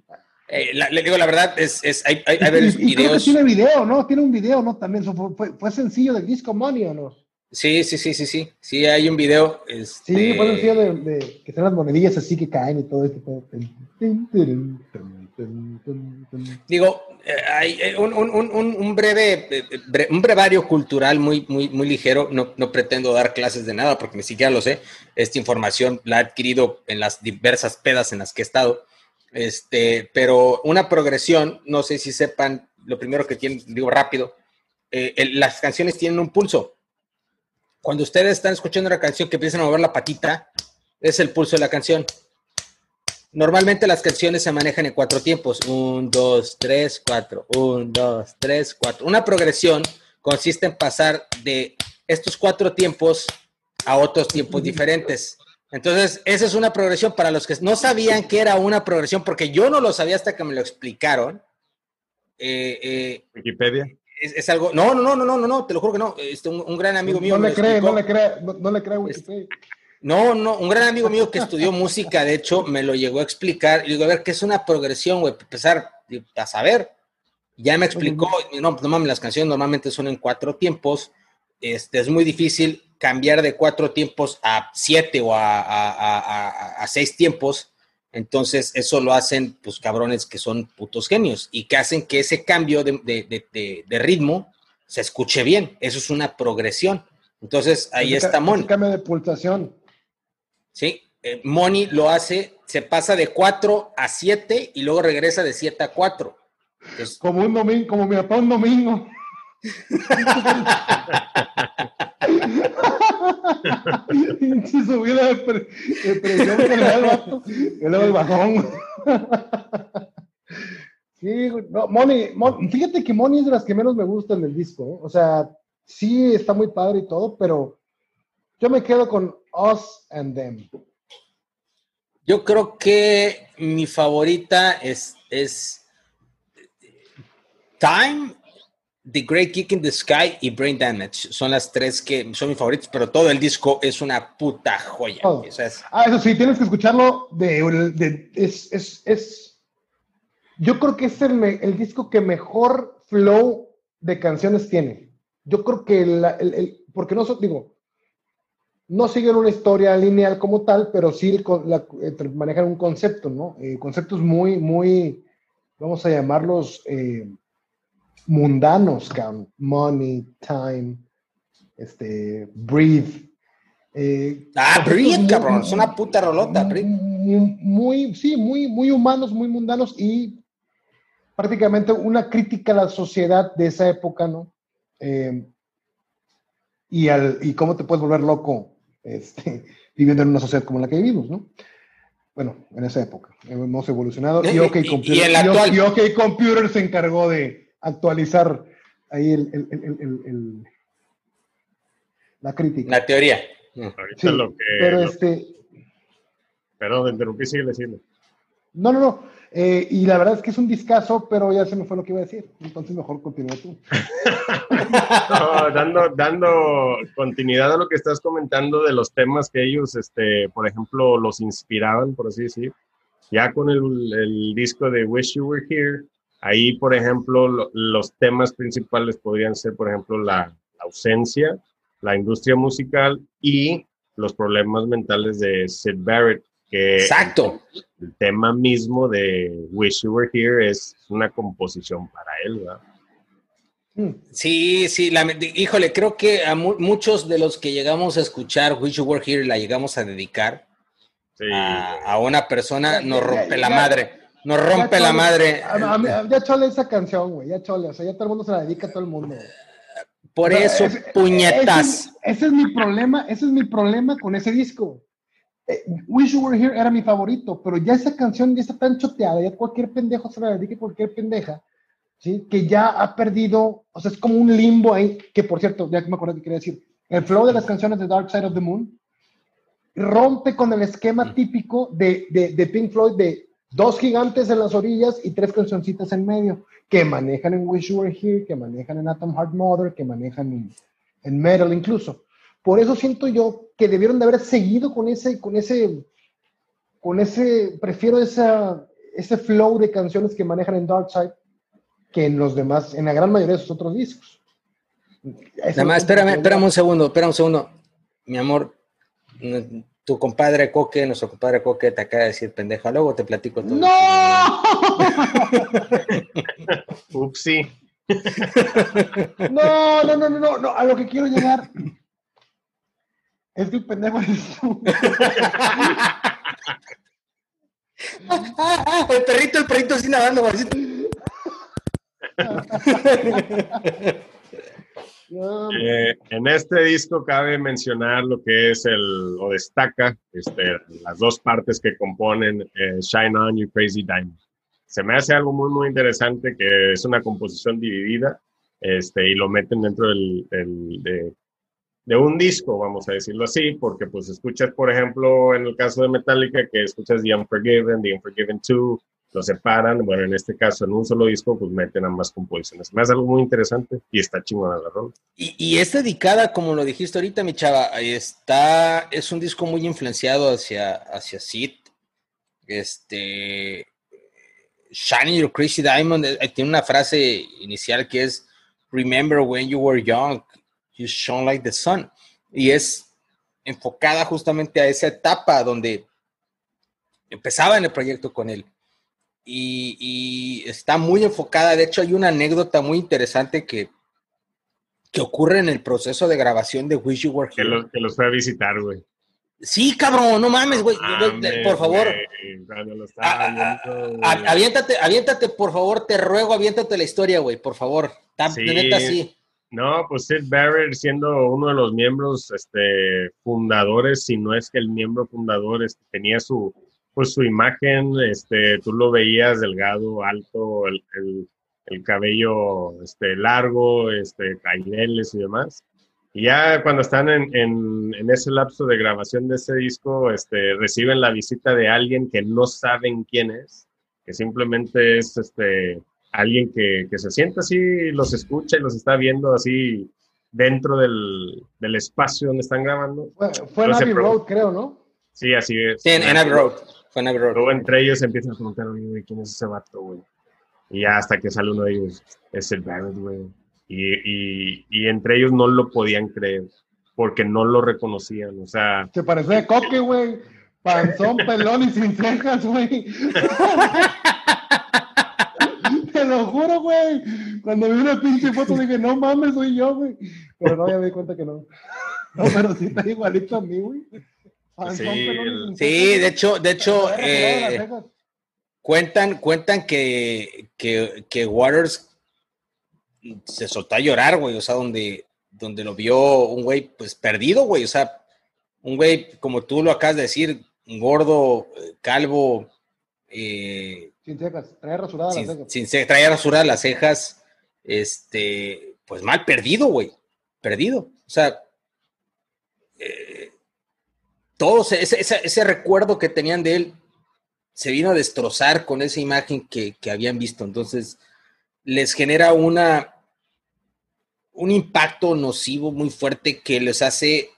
[SPEAKER 1] eh, la- le digo la verdad, es, es hay, hay, hay
[SPEAKER 3] y-
[SPEAKER 1] varios
[SPEAKER 3] y, y creo que
[SPEAKER 1] videos.
[SPEAKER 3] tiene video, ¿no? Tiene un video, ¿no? También fue, fue sencillo del disco Money, ¿o no?
[SPEAKER 1] Sí, sí, sí, sí, sí. Sí, hay un video. Este,
[SPEAKER 3] Sí, fue sencillo de, de que son las monedillas así que caen y todo este.
[SPEAKER 1] Digo, hay un, un- un- un- breve, eh, un brevario cultural muy, muy, muy ligero. No, no pretendo dar clases de nada porque ni siquiera lo sé. Esta información la he adquirido en las diversas pedas en las que he estado. Este, pero una progresión, no sé si sepan, lo primero que tienen, digo rápido, eh, el- las canciones tienen un pulso. Cuando ustedes están escuchando una canción que empiezan a mover la patita, es el pulso de la canción. Normalmente las canciones se manejan en cuatro tiempos. Un, dos, tres, cuatro. Un, dos, tres, cuatro. Una progresión consiste en pasar de estos cuatro tiempos a otros tiempos diferentes. Entonces, esa es una progresión para los que no sabían que era una progresión, porque yo no lo sabía hasta que me lo explicaron. Eh, eh,
[SPEAKER 2] Wikipedia.
[SPEAKER 1] Es, es algo. No, no, no, no, no, no, no, te lo juro que no. Este, un, un gran amigo mío.
[SPEAKER 3] no le cree,
[SPEAKER 1] explicó.
[SPEAKER 3] no le cree, no, no le cree Wikipedia.
[SPEAKER 1] No, no, un gran amigo mío que estudió música, de hecho, me lo llegó a explicar. Y digo, a ver, ¿qué es una progresión, güey? Empezar a saber. Ya me explicó, no, pues, no mames, las canciones normalmente son en cuatro tiempos. Este, es muy difícil cambiar de cuatro tiempos a siete o a- a- a seis tiempos. Entonces, eso lo hacen, pues, cabrones que son putos genios y que hacen que ese cambio de, de- de- ritmo se escuche bien. Eso es una progresión. Entonces, ahí está
[SPEAKER 3] ese
[SPEAKER 1] Mon.
[SPEAKER 3] cambio de pulsación.
[SPEAKER 1] Sí, eh, Money lo hace, se pasa de 4 a 7 y luego regresa de 7 a 4. Entonces,
[SPEAKER 3] Como un domingo, como mi papá un domingo. [laughs] De, pre- de presión el vato, el bajón. Sí, no, Moni, Mon- fíjate que Moni es de las que menos me gustan del disco, ¿eh? o sea, sí está muy padre y todo, pero yo me quedo con Us and Them.
[SPEAKER 1] yo creo que mi favorita es, es Time, The Great Kick in the Sky y Brain Damage. Son las tres que son mis favoritos, pero todo el disco es una puta joya. Es-
[SPEAKER 3] Ah, eso sí, tienes que escucharlo de, de- es, es, es- yo creo que es el, disco que mejor flow de canciones tiene. yo creo que el, el, porque no digo, no siguen una historia lineal como tal, pero sí la, manejan un concepto, ¿no? Eh, conceptos muy, muy, vamos a llamarlos eh, mundanos, money, time, este, breathe.
[SPEAKER 1] Eh, ah, breathe, cabrón, es una puta rolota,
[SPEAKER 3] muy, sí, muy, muy humanos, muy mundanos y prácticamente una crítica a la sociedad de esa época, ¿no? y, al, y cómo te puedes volver loco este, [laughs] viviendo en una sociedad como la que vivimos, ¿no? Bueno, en esa época. Hemos evolucionado y, OK Computer, se encargó de actualizar ahí el, la crítica.
[SPEAKER 1] La teoría.
[SPEAKER 2] lo que,
[SPEAKER 3] pero este...
[SPEAKER 2] Perdón, interrumpí, sigue diciendo.
[SPEAKER 3] No, no, no. Eh, y la verdad es que es un discazo, pero ya se me fue lo que iba a decir. Entonces mejor continúa tú. [laughs]
[SPEAKER 2] dando, dando continuidad a lo que estás comentando de los temas que ellos, este, por ejemplo, los inspiraban, por así decir. Ya con el, el disco de Wish You Were Here, ahí, por ejemplo, los temas principales podrían ser, por ejemplo, la, la ausencia, la industria musical y los problemas mentales de Sid Barrett
[SPEAKER 1] Exacto.
[SPEAKER 2] El, tema mismo de Wish You Were Here es una composición para él, ¿verdad?
[SPEAKER 1] Hmm. Sí, sí, híjole, creo que a muchos de los que llegamos a escuchar Wish You Were Here la llegamos a dedicar a, una persona, nos rompe la madre, nos rompe la madre.
[SPEAKER 3] ya chole esa canción, güey, ya chole, o sea, ya todo el mundo se la dedica a todo el mundo.
[SPEAKER 1] Por eso, puñetas.
[SPEAKER 3] ese, es mi problema, ese es mi problema con ese disco. Eh, Wish You Were Here era mi favorito, pero ya esa canción ya está tan choteada, ya cualquier pendejo se la dedica cualquier pendeja, ¿sí? Que ya ha perdido, o sea, es como un limbo ahí, que por cierto, ya que me acuerdo que quería decir, el flow de las canciones de Dark Side of the Moon rompe con el esquema típico de, de, Pink Floyd de dos gigantes en las orillas y tres cancioncitas en medio, que manejan en Wish You Were Here, que manejan en Atom Heart Mother, que manejan en, en Metal incluso. Por eso siento yo que debieron de haber seguido con ese, con ese, con ese, prefiero esa, ese flow de canciones que manejan en Dark Side que en los demás, en la gran mayoría de sus otros discos.
[SPEAKER 1] Nada más, espérame, espérame un segundo, espérame un segundo. Mi amor, tu compadre Coque, nuestro compadre Coque te acaba de decir pendeja, luego te platico todo.
[SPEAKER 3] ¡No! [laughs] [laughs]
[SPEAKER 2] Upsi.
[SPEAKER 3] no, no, no, no, no, a lo que quiero llegar es que el pendejo eres tú. [laughs]
[SPEAKER 1] el perrito, el perrito así nadando,
[SPEAKER 2] eh, en este disco cabe mencionar lo que es el, o destaca, este, las dos partes que componen eh, Shine On You Crazy Diamond. Se me hace algo muy, muy interesante que es una composición dividida este, y lo meten dentro del, del de, de un disco, vamos a decirlo así, porque pues escuchas, por ejemplo, en el caso de Metallica, que escuchas The Unforgiven, The Unforgiven 2, lo separan, bueno, en este caso en un solo disco, pues meten ambas composiciones. Me algo muy interesante y está chingona la rola.
[SPEAKER 1] Y, y, es dedicada, como lo dijiste ahorita, mi chava, está, es un disco muy influenciado hacia, hacia Sid. Este, Shining Your Crazy Diamond eh, tiene una frase inicial que es Remember when you were young, You Shone Like the Sun. Y es enfocada justamente a esa etapa donde empezaba en el proyecto con él. Y, está muy enfocada. De hecho, hay una anécdota muy interesante que, que ocurre en el proceso de grabación de Wish You Were
[SPEAKER 2] Here. Que, los fue a visitar, güey.
[SPEAKER 1] Sí, cabrón, no mames, güey. por favor. aviéntate, aviéntate, por favor, te ruego, aviéntate la historia, güey, por favor. Sí. neta, sí.
[SPEAKER 2] No, pues Sid Barrett siendo uno de los miembros este, fundadores, si no es que el miembro fundador este, tenía su, pues, su imagen, este, tú lo veías delgado, alto, el, el, cabello este, largo, este, caineles y demás. Y ya cuando están en, en, en, ese lapso de grabación de ese disco, este, reciben la visita de alguien que no saben quién es, que simplemente es este, alguien que, que, se sienta así, los escucha y los está viendo así dentro del, del espacio donde están grabando.
[SPEAKER 3] Fue, en Abbey Road, creo, ¿no?
[SPEAKER 2] Sí, así es.
[SPEAKER 1] Sí, en, Abbey Road. Fue Abbey Road.
[SPEAKER 2] Luego entre ellos empiezan a preguntar, güey, ¿quién es ese vato, güey? Y ya hasta que sale uno de ellos, es el Barrett, güey. y, y, entre ellos no lo podían creer porque no lo reconocían, o sea...
[SPEAKER 3] Se parecía a Coque, güey, panzón, [laughs] pelón y sin cejas, güey. [laughs] Te lo juro, güey. Cuando vi una pinche foto dije, no mames, soy yo, güey. Pero no, ya me di cuenta que no. No, pero sí está igualito a mí, güey.
[SPEAKER 1] Sí, sí, de hecho, de hecho, eh, cuentan, cuentan que, que, que Waters se soltó a llorar, güey, o sea, donde, donde lo vio un güey, pues perdido, güey, o sea, un güey, como tú lo acabas de decir, gordo, calvo,
[SPEAKER 3] eh, sin cejas, traía rasuradas las cejas. Sin,
[SPEAKER 1] traía rasuradas las cejas, este, pues mal perdido, güey, perdido, o sea, todos, ese, ese, recuerdo que tenían de él se vino a destrozar con esa imagen que, que habían visto, entonces les genera una, un impacto nocivo muy fuerte que les hace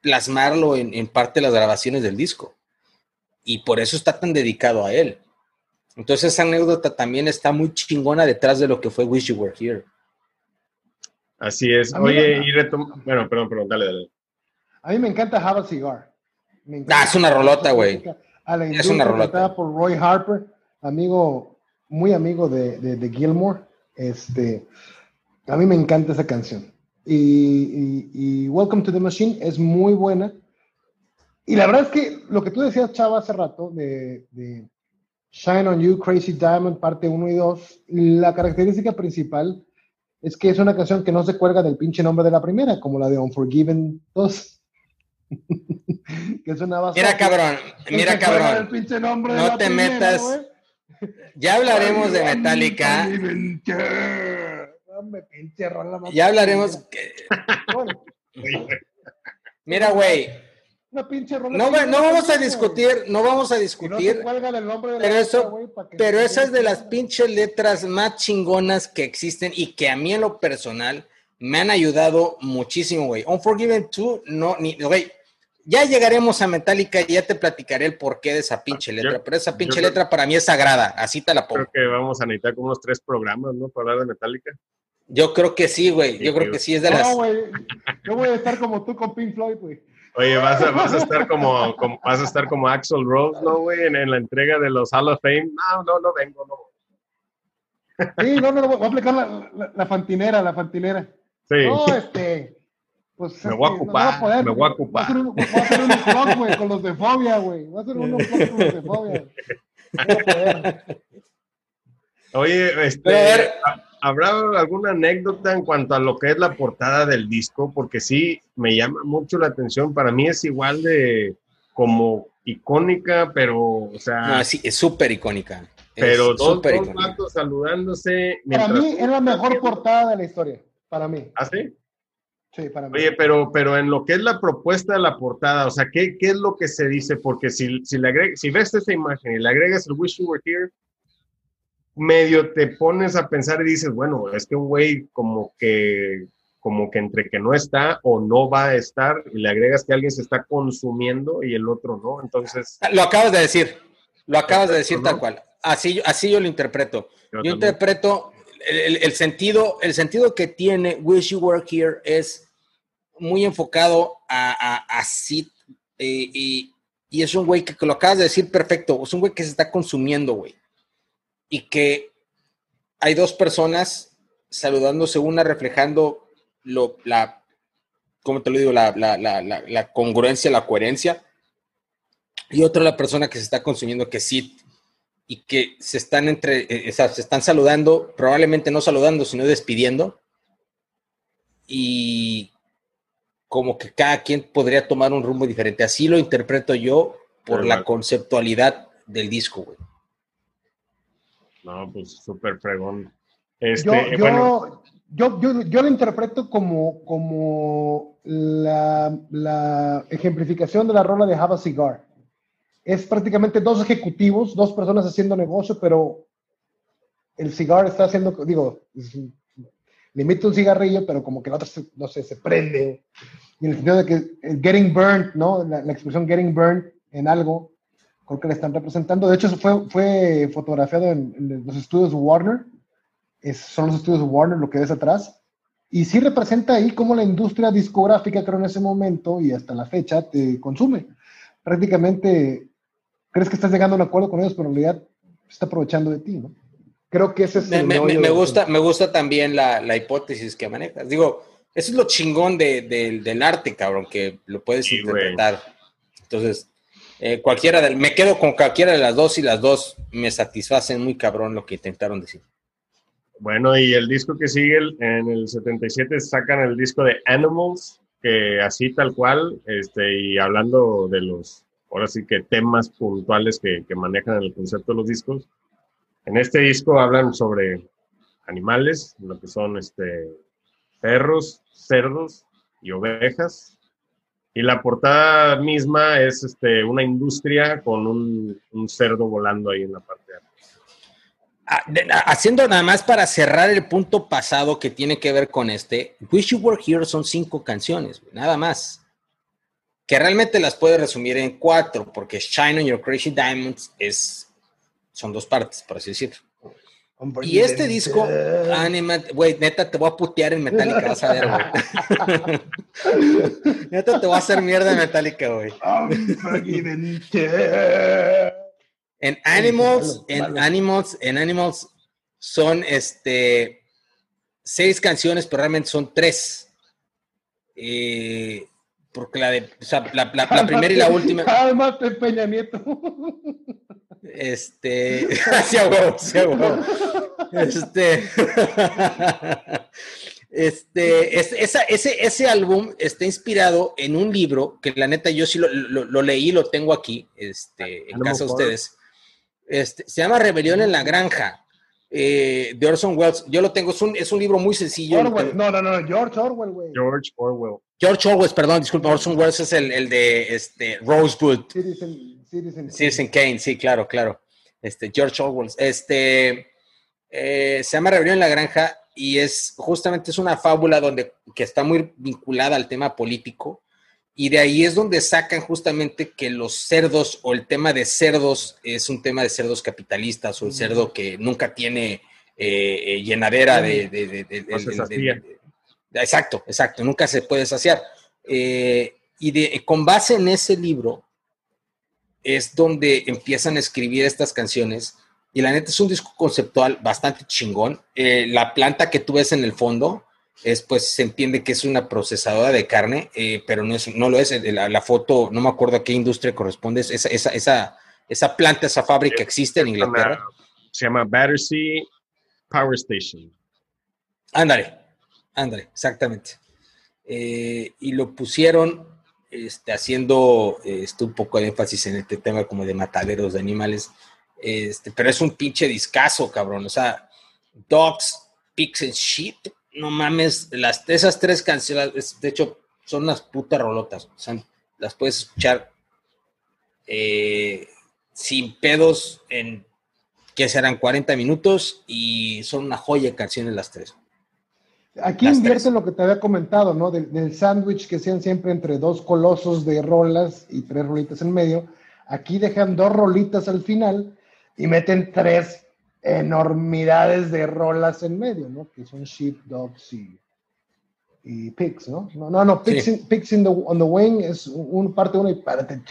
[SPEAKER 1] plasmarlo en, parte de las grabaciones del disco. Y por eso está tan dedicado a él. Entonces esa anécdota también está muy chingona detrás de lo que fue Wish You Were Here.
[SPEAKER 2] Así es. Oye, y retom bueno, perdón, perdón, dale, dale.
[SPEAKER 3] A mí me encanta Have a Cigar.
[SPEAKER 1] Ah, es una rolota, güey.
[SPEAKER 3] Es una rolota. por Roy Harper, amigo, muy amigo de, de, de Gilmore. Este, a mí me encanta esa canción. Y, Welcome to the Machine es muy buena. Y la verdad es que lo que tú decías, Chava, hace rato, de, Shine on You, Crazy Diamond, parte 1 y 2, la característica principal es que es una canción que no se cuelga del pinche nombre de la primera, como la de Unforgiven 2. [laughs]
[SPEAKER 1] que es una Mira, cabrón, mira, cabrón. no te metas. Ya hablaremos de Metallica. Ya hablaremos. Mira, güey. No, no vamos a discutir, no vamos a discutir. pero eso, pero esas de las pinches letras más chingonas que existen y que a mí en lo personal me han ayudado muchísimo, güey. Unforgiven 2, no, ni, güey, ya llegaremos a Metallica y ya te platicaré el porqué de esa pinche letra, pero esa pinche letra para mí es sagrada, así te la pongo.
[SPEAKER 2] Creo que vamos a necesitar como unos tres programas, ¿no? Para hablar de Metallica.
[SPEAKER 1] Yo creo que sí, güey. Yo creo que sí es de las. No, güey.
[SPEAKER 3] Yo voy a estar como tú con Pink Floyd, güey.
[SPEAKER 2] Oye, vas a, vas a estar como, vas a estar como Axel Rose, ¿no, güey? En, la entrega de los Hall of Fame. No, no, no vengo,
[SPEAKER 3] no. Sí, no, no, no voy a aplicar la, la, fantinera, la fantinera.
[SPEAKER 2] Sí.
[SPEAKER 3] No, este. Pues,
[SPEAKER 2] me voy a este, ocupar, me voy a ocupar.
[SPEAKER 3] Voy a hacer un, vlog, güey, con los de fobia, güey. Voy a hacer un vlog con los de fobia.
[SPEAKER 2] Oye, este, ¿habrá alguna anécdota en cuanto a lo que es la portada del disco? Porque sí, me llama mucho la atención. Para mí es igual de como icónica, pero, o sea...
[SPEAKER 1] No, sí, es súper icónica.
[SPEAKER 2] Pero dos, dos saludándose.
[SPEAKER 3] Para mí es la mejor portada de la historia, para mí.
[SPEAKER 2] ¿Ah, sí?
[SPEAKER 3] Sí, para mí.
[SPEAKER 2] Oye, pero, pero en lo que es la propuesta de la portada, o sea, ¿qué, qué es lo que se dice? Porque si, si, le si ves esa imagen y le agregas el Wish You Were Here, medio te pones a pensar y dices, bueno, es que un güey como que, como que entre que no está o no va a estar, y le agregas que alguien se está consumiendo y el otro no, entonces...
[SPEAKER 1] Lo acabas de decir, lo acabas de decir tal cual. Así, así yo lo interpreto. Yo, interpreto el, sentido, el sentido que tiene Wish You Were Here es muy enfocado a, a, Sid eh, y, y, es un güey que, lo acabas de decir perfecto, es un güey que se está consumiendo, güey. Y que hay dos personas saludándose, una reflejando lo, la, ¿cómo te lo digo? La, la, la, congruencia, la coherencia. Y otra la persona que se está consumiendo, que sí, y que se están entre, eh, se están saludando, probablemente no saludando, sino despidiendo. Y como que cada quien podría tomar un rumbo diferente. Así lo interpreto yo por la conceptualidad del disco, güey.
[SPEAKER 2] No, pues súper fregón.
[SPEAKER 3] Este, yo, yo, yo, lo interpreto como, como la, la, ejemplificación de la rola de Have a Cigar. Es prácticamente dos ejecutivos, dos personas haciendo negocio, pero el cigar está haciendo, digo, limita un cigarrillo, pero como que el otro, no sé, se prende. Y en el sentido de que getting burned, ¿no? La, expresión getting burned en algo, creo que le están representando. De hecho, fue, fue fotografiado en, los estudios Warner. Son los estudios Warner lo que ves atrás. Y sí representa ahí cómo la industria discográfica, creo en ese momento y hasta la fecha, te consume. Prácticamente crees que estás llegando a un acuerdo con ellos, pero en realidad está aprovechando de ti, ¿no? Creo que ese es
[SPEAKER 1] me, me, gusta, me gusta también la, la, hipótesis que manejas. Digo, eso es lo chingón de, del arte, cabrón, que lo puedes interpretar. Entonces, eh, cualquiera del, me quedo con cualquiera de las dos y las dos me satisfacen muy cabrón lo que intentaron decir.
[SPEAKER 2] Bueno, y el disco que sigue en el 77 sacan el disco de Animals, que así tal cual, este, y hablando de los, ahora sí que temas puntuales que, que manejan el concepto de los discos. En este disco hablan sobre animales, lo que son este, perros, cerdos y ovejas, y la portada misma es este, una industria con un, un cerdo volando ahí en la parte de
[SPEAKER 1] ah, Haciendo nada más para cerrar el punto pasado que tiene que ver con este, Wish You Were Here son cinco canciones, nada más. Que realmente las puede resumir en cuatro, porque Shine on Your Crazy Diamonds es, son dos partes, por así decirlo. Y este disco, Anima, güey, neta, te voy a putear en Metallica, vas a ver, güey. [laughs] neta, te voy a hacer mierda en Metallica, güey. en Animals, en Animals, en Animals son este seis canciones, pero realmente son tres. Eh, porque la de, o sea, la, la, la primera y la última.
[SPEAKER 3] De Peña Nieto.
[SPEAKER 1] Este, [laughs] hacia huevo, hacia huevo. Este, [laughs] este, esa, ese, ese álbum está inspirado en un libro que la neta yo sí lo, lo, leí, lo tengo aquí, este, en casa de ustedes. Este, se llama Rebelión en la Granja. Eh, de Orson Welles. Yo lo tengo, es un, es un libro muy sencillo.
[SPEAKER 3] Orwell. No, no, no, George Orwell, güey.
[SPEAKER 2] George Orwell.
[SPEAKER 1] George Orwell, perdón, disculpa, Orson Welles es el, el de este, Rosewood. Citizen, Kane, sí, claro, claro. Este, George Orwell. Este, eh, se llama Rebelión en la Granja y es justamente es una fábula donde, que está muy vinculada al tema político y de ahí es donde sacan justamente que los cerdos o el tema de cerdos es un tema de cerdos capitalistas o el cerdo que nunca tiene eh, eh, llenadera de... exacto, exacto, nunca se puede saciar. y de, con base en ese libro, es donde empiezan a escribir estas canciones. Y la neta es un disco conceptual bastante chingón. Eh, la planta que tú ves en el fondo es, pues, se entiende que es una procesadora de carne, eh, pero no, es, no lo es. La, foto, no me acuerdo a qué industria corresponde, esa, esa, esa, esa planta, esa fábrica existe en Inglaterra.
[SPEAKER 2] Se llama Battersea Power Station.
[SPEAKER 1] Ándale, ándale, exactamente. Eh, y lo pusieron este, haciendo este, un poco de énfasis en este tema como de mataderos de animales, este, pero es un pinche discazo, cabrón. O sea, Dogs, Pigs and Shit, no mames, las, esas tres canciones, de hecho, son unas putas rolotas. O sea, las puedes escuchar eh, sin pedos en que serán 40 minutos y son una joya de canciones las tres.
[SPEAKER 3] Aquí invierte lo que te había comentado, ¿no? Del, sándwich que sean siempre entre dos colosos de rolas y tres rolitas en medio. Aquí dejan dos rolitas al final y meten tres enormidades de rolas en medio, ¿no? Que son sheep, dogs y, y pigs, ¿no? No, no, no pigs, in, the, on the wing es un parte uno y parte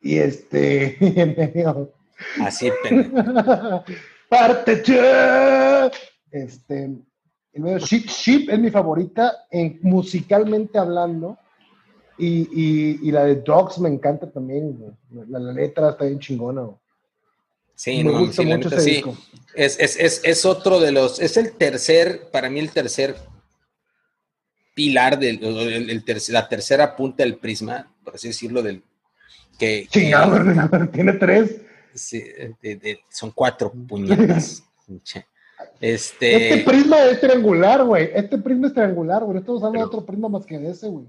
[SPEAKER 3] y este [laughs] en medio.
[SPEAKER 1] Así, [laughs]
[SPEAKER 3] parte este Sheep, es mi favorita, en, musicalmente hablando. Y, la de Dogs me encanta también. La, letra está bien chingona.
[SPEAKER 1] Sí, me gusta mucho ese Es, otro de los. Es el tercer, para mí, el tercer pilar, del, el, la tercera punta del prisma, por así decirlo, del. Que, [laughs]
[SPEAKER 3] tiene tres.
[SPEAKER 1] Sí, son cuatro puñetas. [laughs] Este...
[SPEAKER 3] este prisma es triangular, güey. Este prisma es triangular, güey. No estamos hablando de otro prisma más que de ese, güey.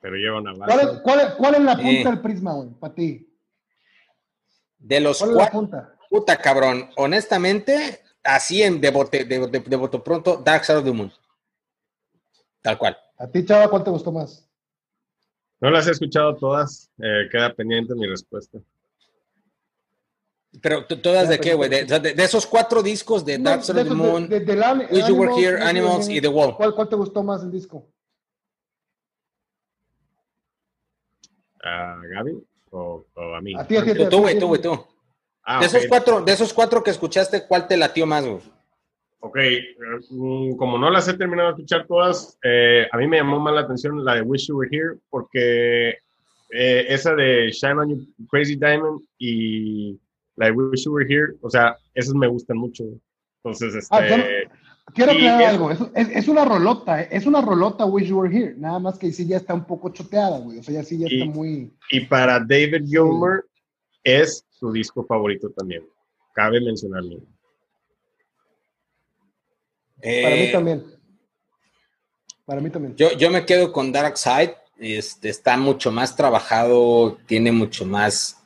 [SPEAKER 2] Pero lleva una
[SPEAKER 3] base. ¿Cuál es, cuál cuál es la punta del prisma, güey? Para ti.
[SPEAKER 1] De los
[SPEAKER 3] ¿Cuál es la punta?
[SPEAKER 1] Puta, cabrón. Honestamente, así en de bote, de, de, bote pronto, Dark Side of the Moon. Tal cual.
[SPEAKER 3] ¿A ti, Chava, cuál te gustó más?
[SPEAKER 2] No las he escuchado todas. Eh, queda pendiente mi respuesta.
[SPEAKER 1] Pero todas de qué, güey? De, esos cuatro discos de Dark Side of the Moon,
[SPEAKER 3] de, de,
[SPEAKER 1] Wish You Were Here, Animals y The Wall.
[SPEAKER 3] ¿Cuál, ¿Cuál te gustó más el disco?
[SPEAKER 2] ¿A Gaby o, a mí?
[SPEAKER 3] A ti, a ti,
[SPEAKER 1] tú, güey, tú, güey, tú. Ah, de, esos cuatro, de esos cuatro que escuchaste, ¿cuál te latió más, güey?
[SPEAKER 2] Ok, mm, como no las he terminado de escuchar todas, eh, a mí me llamó más la atención la de Wish You Were Here, porque eh, esa de Shine On You Crazy Diamond y la de Wish You Were Here, o sea, esas me gustan mucho. Entonces, ah, este...
[SPEAKER 3] quiero aclarar algo, es, una rolota, es una rolota Wish You Were Here, nada más que sí ya está un poco choteada, güey, o sea, ya sí ya está muy...
[SPEAKER 2] Y para David Gilmer es su disco favorito también, cabe mencionarlo.
[SPEAKER 3] Para mí eh, también. Para mí también.
[SPEAKER 1] Yo, yo me quedo con Dark Side. Este, está mucho más trabajado, tiene mucho más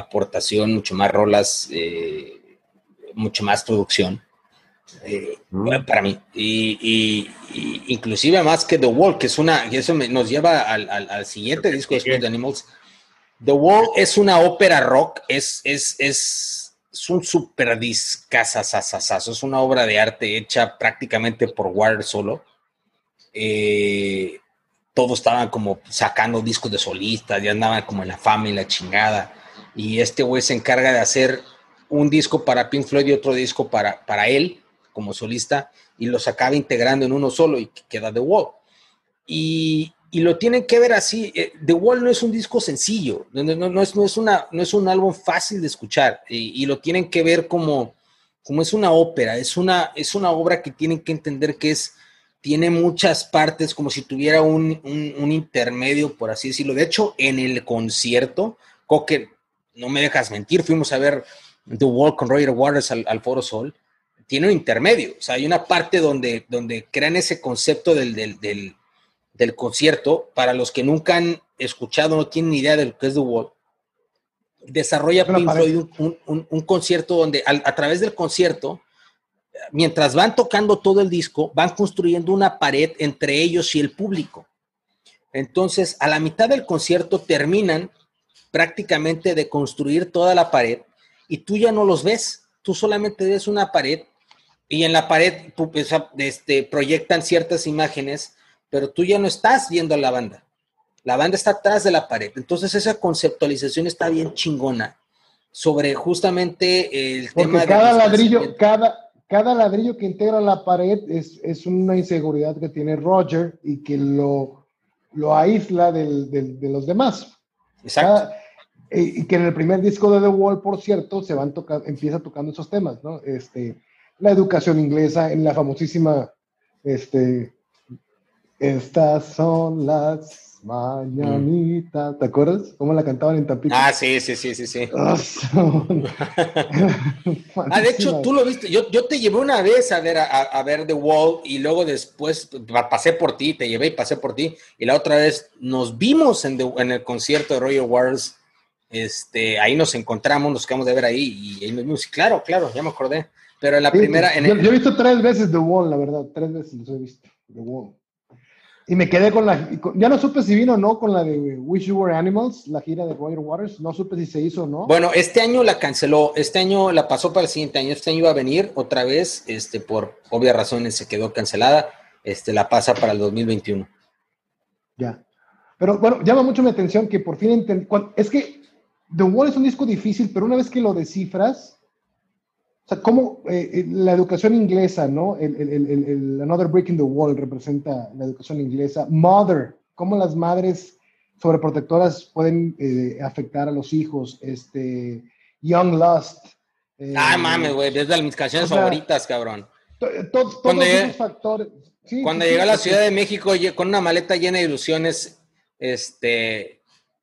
[SPEAKER 1] aportación, mucho más rolas, eh, mucho más producción. Eh, mm. para mí. Y, inclusive más que The Wall, que es una, y eso nos lleva al, siguiente disco después de Animals. The Wall es una ópera rock, es, es, es es un super discazazazazo, es una obra de arte hecha prácticamente por Warner solo. Eh, todos estaban como sacando discos de solistas, ya andaban como en la fama y la chingada. Y este güey se encarga de hacer un disco para Pink Floyd y otro disco para, para él como solista y los acaba integrando en uno solo y queda The Wall. Y, y lo tienen que ver así. Eh, The Wall no es un disco sencillo, no, no, es, no, es, una, no es un álbum fácil de escuchar y, lo tienen que ver como, como es una ópera, es una, es una obra que tienen que entender que es, tiene muchas partes, como si tuviera un, un, intermedio, por así decirlo. De hecho, en el concierto, Coque, no me dejas mentir, fuimos a ver The Wall con Roger Waters al, al Foro Sol, tiene un intermedio, o sea, hay una parte donde, donde crean ese concepto del, del del concierto, para los que nunca han escuchado, no tienen ni idea de lo que es The Wall, desarrolla Pink Floyd un, concierto donde a, través del concierto, mientras van tocando todo el disco, van construyendo una pared entre ellos y el público. Entonces, a la mitad del concierto terminan prácticamente de construir toda la pared y tú ya no los ves, tú solamente ves una pared y en la pared este, proyectan ciertas imágenes pero tú ya no estás viendo a la banda. La banda está atrás de la pared. Entonces esa conceptualización está bien chingona sobre justamente el
[SPEAKER 3] Porque tema cada ladrillo, cada, cada ladrillo que integra la pared es, es, una inseguridad que tiene Roger y que lo, lo aísla del, de los demás.
[SPEAKER 1] Exacto.
[SPEAKER 3] Y que en el primer disco de The Wall, por cierto, se van tocando, empieza tocando esos temas, ¿no? Este, la educación inglesa, en la famosísima este, estas son las mañanitas. ¿Te acuerdas? ¿Cómo la cantaban en Tampico?
[SPEAKER 1] Ah, sí, sí, sí, sí, sí. ah, [laughs] de hecho, tú lo viste. Yo, yo te llevé una vez a ver, a, ver The Wall y luego después pasé por ti, te llevé y pasé por ti. Y la otra vez nos vimos en, en el concierto de Royal Wars. Este, ahí nos encontramos, nos quedamos de ver ahí y ahí nos vimos. Claro, claro, ya me acordé. Pero en la primera. En
[SPEAKER 3] yo, yo, he visto tres veces The Wall, la verdad. Tres veces los he visto. The Wall. Y me quedé con la. Ya no supe si vino o no con la de Wish You Were Animals, la gira de Roger Waters. No supe si se hizo o no.
[SPEAKER 1] Bueno, este año la canceló. Este año la pasó para el siguiente año. Este año iba a venir otra vez. Este, por obvias razones se quedó cancelada. Este, la pasa para el 2021.
[SPEAKER 3] Ya. Pero bueno, llama mucho mi atención que por fin entendí. Es que The Wall es un disco difícil, pero una vez que lo descifras, o sea, cómo eh, eh, la educación inglesa, ¿no? El, el, el, Another Break in the Wall representa la educación inglesa. Mother, cómo las madres sobreprotectoras pueden eh, afectar a los hijos. Este, Young Lust.
[SPEAKER 1] ah, mames, güey, es de mis canciones favoritas, cabrón.
[SPEAKER 3] todos esos factores.
[SPEAKER 1] cuando llegó a la Ciudad de México con una maleta llena de ilusiones, este,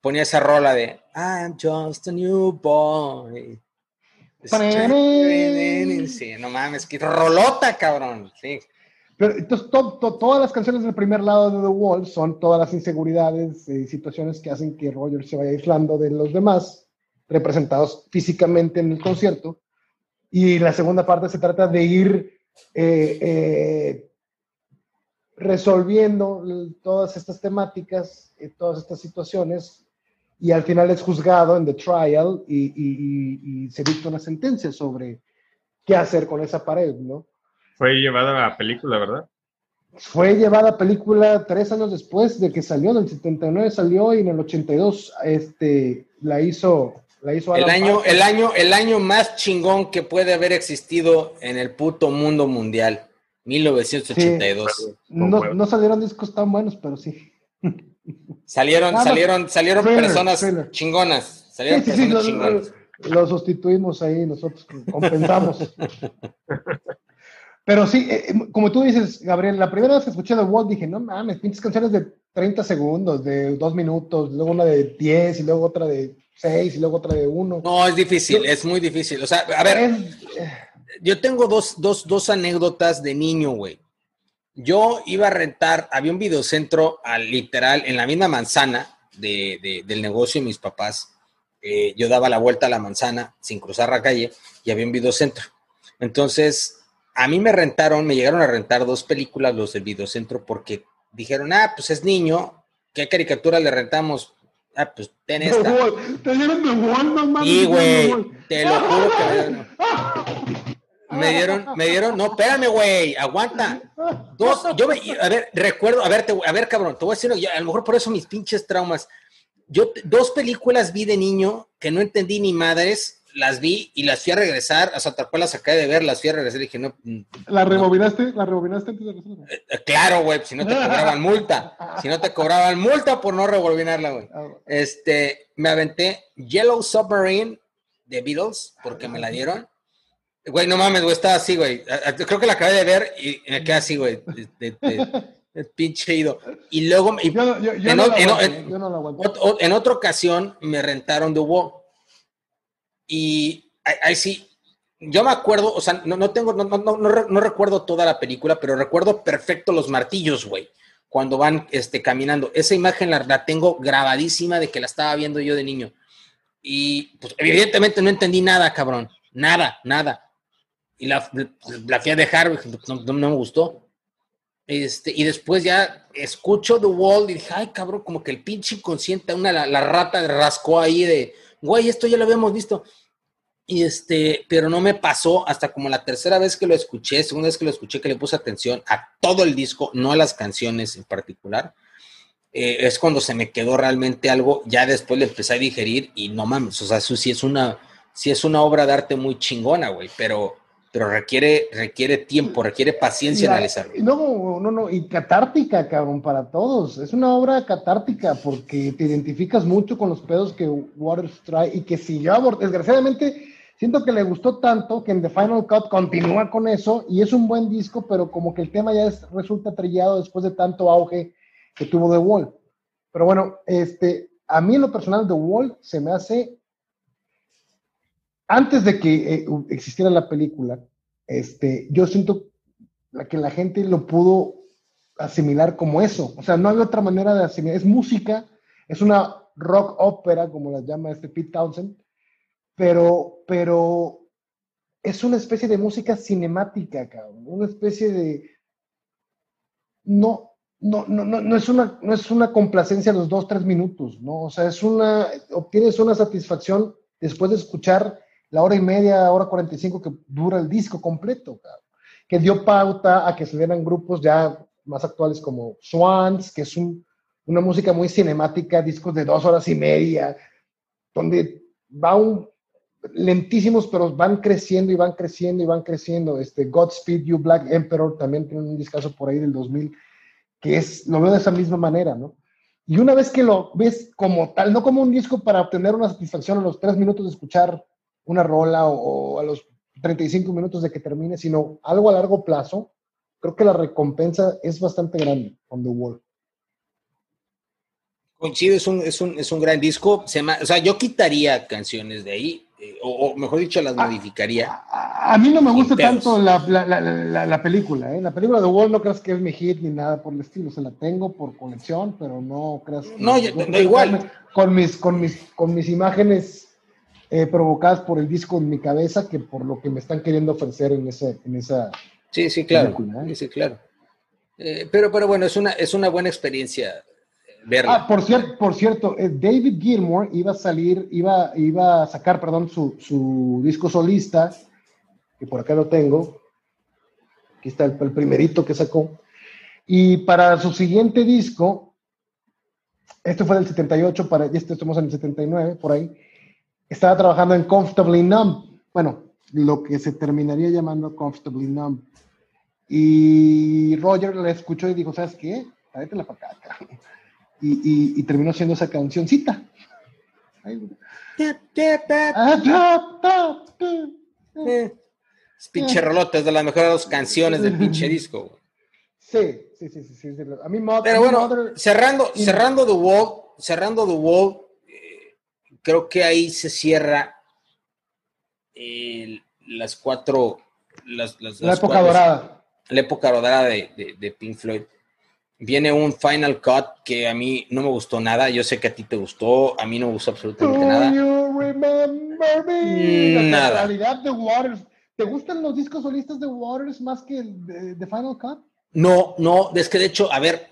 [SPEAKER 1] ponía esa rola de I'm just a new boy. Sí, no mames, que rolota, cabrón. Sí.
[SPEAKER 3] Pero entonces, todas las canciones del primer lado de The Wall son todas las inseguridades y situaciones que hacen que Roger se vaya aislando de los demás, representados físicamente en el concierto. Y la segunda parte se trata de ir eh, eh, resolviendo todas estas temáticas, todas estas situaciones y al final es juzgado en The Trial y, y se dicta una sentencia sobre qué hacer con esa pared, ¿no?
[SPEAKER 2] Fue llevada a la película, ¿verdad?
[SPEAKER 3] Fue llevada a película tres años después de que salió, en el 79 salió y en el 82 este, la hizo, la hizo
[SPEAKER 1] el año, el año, el año más chingón que puede haber existido en el puto mundo mundial, 1982.
[SPEAKER 3] no, salieron discos tan buenos, pero sí. [laughs]
[SPEAKER 1] Salieron, salieron, salieron personas chingonas. Salieron personas chingonas.
[SPEAKER 3] Lo, sustituimos ahí, nosotros compensamos. Pero sí, eh, eh, como tú dices, Gabriel, la primera vez que escuché The Wall dije, no mames, pinches canciones de 30 segundos, de 2 minutos, luego una de 10 y luego otra de 6 y luego otra de 1.
[SPEAKER 1] No, es difícil, es muy difícil. O sea, a ver, eh, yo tengo dos, dos, dos anécdotas de niño, güey. Yo iba a rentar, había un videocentro al literal en la misma manzana de, del negocio de mis papás. yo daba la vuelta a la manzana sin cruzar la calle y había un videocentro. Entonces, a mí me rentaron, me llegaron a rentar dos películas los del videocentro porque dijeron, ah, pues es niño, ¿qué caricatura le rentamos? Ah, pues ten esta.
[SPEAKER 3] Te dieron de Wall, no
[SPEAKER 1] Y, güey, te lo juro que [laughs] me dieron. Me dieron, no, espérame, güey, aguanta. Dos, yo me, a ver, recuerdo, a ver, a ver, cabrón, te voy a decir, a lo mejor por eso mis pinches traumas. Yo dos películas vi de niño que no entendí ni madres las vi y las fui a regresar, o sea, tal cual las acabé de ver, las fui a regresar y dije, no. Mm,
[SPEAKER 3] ¿La rebobinaste? ¿La rebobinaste antes de
[SPEAKER 1] regresar? Eh, eh, claro, güey, si no te cobraban multa. Si no te cobraban multa por no rebobinarla, güey. Ah, este, me aventé Yellow Submarine de Beatles, porque me la dieron. Güey, no mames, güey, estaba así, güey. Creo que la acabé de ver y me quedé así, güey. De, [laughs] pinche ido. Y luego. en, otra ocasión me rentaron de Hugo y ahí sí, yo me acuerdo, o sea, no, no tengo, no, no, no, no, recuerdo toda la película, pero recuerdo perfecto los martillos, güey, cuando van este, caminando. Esa imagen la, la, tengo grabadísima de que la estaba viendo yo de niño. Y pues evidentemente no entendí nada, cabrón. Nada, nada. Y la, la fui a dejar, no, me gustó. Este, y después ya escucho The Wall y dije, ay, cabrón, como que el pinche inconsciente, una, la, la rata rascó ahí de, güey, esto ya lo habíamos visto. Y este, pero no me pasó hasta como la tercera vez que lo escuché, segunda vez que lo escuché, que le puse atención a todo el disco, no a las canciones en particular. Eh, es cuando se me quedó realmente algo, ya después le empecé a digerir y no mames, o sea, eso sí es una, sí es una obra de arte muy chingona, güey, pero pero requiere, requiere tiempo, requiere paciencia analizarlo.
[SPEAKER 3] No, no, no, y catártica, cabrón, para todos. Es una obra catártica porque te identificas mucho con los pedos que Waters trae y que si yo, desgraciadamente, siento que le gustó tanto que en The Final Cut continúa con eso y es un buen disco, pero como que el tema ya resulta trillado después de tanto auge que tuvo The Wall. Pero bueno, este, a mí en lo personal The Wall se me hace antes de que eh, existiera la película, este, yo siento que la gente lo pudo asimilar como eso. O sea, no hay otra manera de asimilar. Es música, es una rock ópera, como la llama este Pete Townsend, pero, pero es una especie de música cinemática, cabrón. Una especie de. No, no, no, no, no, es una, no es una complacencia los dos, tres minutos, ¿no? O sea, es una. Obtienes una satisfacción después de escuchar la hora y media, hora 45 que dura el disco completo, que dio pauta a que se dieran grupos ya más actuales como Swans, que es una música muy cinemática, discos de dos horas y media, donde va un lentísimos, pero van creciendo y van creciendo y van creciendo. Este Godspeed You Black Emperor también tiene un discazo por ahí del 2000, que es, lo veo de esa misma manera, ¿no? Y una vez que lo ves como tal, no como un disco para obtener una satisfacción a los tres minutos de escuchar una rola o, a los 35 minutos de que termine, sino algo a largo plazo, creo que la recompensa es bastante grande con The Wall.
[SPEAKER 1] Coincido, es un, es un, es un gran disco. Se o sea, yo quitaría canciones de ahí, eh, o, mejor dicho, las ah, modificaría.
[SPEAKER 3] A, mí no me gusta tanto la, la, la, película, ¿eh? La película de Wall no creas que es mi hit ni nada por el estilo. Se la tengo por conexión, pero no creas.
[SPEAKER 1] No, da igual.
[SPEAKER 3] Con mis, con, mis, con mis imágenes eh, provocadas por el disco en mi cabeza que por lo que me están queriendo ofrecer en, ese, en esa.
[SPEAKER 1] Sí, sí, claro. ¿eh? Sí, claro. Eh, pero, pero bueno, es una, es una buena experiencia verla.
[SPEAKER 3] Ah, por cierto, por cierto, David Gilmour iba a salir, iba, iba a sacar, perdón, su, su disco solista, que por acá lo tengo. Aquí está el, el primerito que sacó. Y para su siguiente disco, este fue del 78, para, y este estamos en el 79, por ahí, estaba trabajando en Comfortably Numb. Bueno, lo que se terminaría llamando Comfortably Numb. Y Roger le escuchó y dijo, ¿sabes qué? Tráetela para acá. Y, y, y terminó siendo esa cancioncita. Ah.
[SPEAKER 1] Eh, es pinche rolota, es de las mejores canciones del pinche [laughs] disco.
[SPEAKER 3] Sí, sí, sí, sí, sí. A mí, Mother-
[SPEAKER 1] Pero bueno,
[SPEAKER 3] Mother-
[SPEAKER 1] cerrando, cerrando The Wall, cerrando The Wall, creo que ahí se cierra el- las cuatro, las, las-
[SPEAKER 3] la
[SPEAKER 1] las
[SPEAKER 3] época
[SPEAKER 1] cuatro-
[SPEAKER 3] dorada.
[SPEAKER 1] la época dorada de, de- de Pink Floyd. Viene un Final Cut que a mí no me gustó nada. Yo sé que a ti te gustó, a mí no me gustó absolutamente
[SPEAKER 3] Do
[SPEAKER 1] nada.
[SPEAKER 3] you remember me? La
[SPEAKER 1] nada.
[SPEAKER 3] realidad de Waters. ¿Te gustan los discos solistas de Waters más que el de, de Final Cut?
[SPEAKER 1] No, no, es que de hecho, a ver,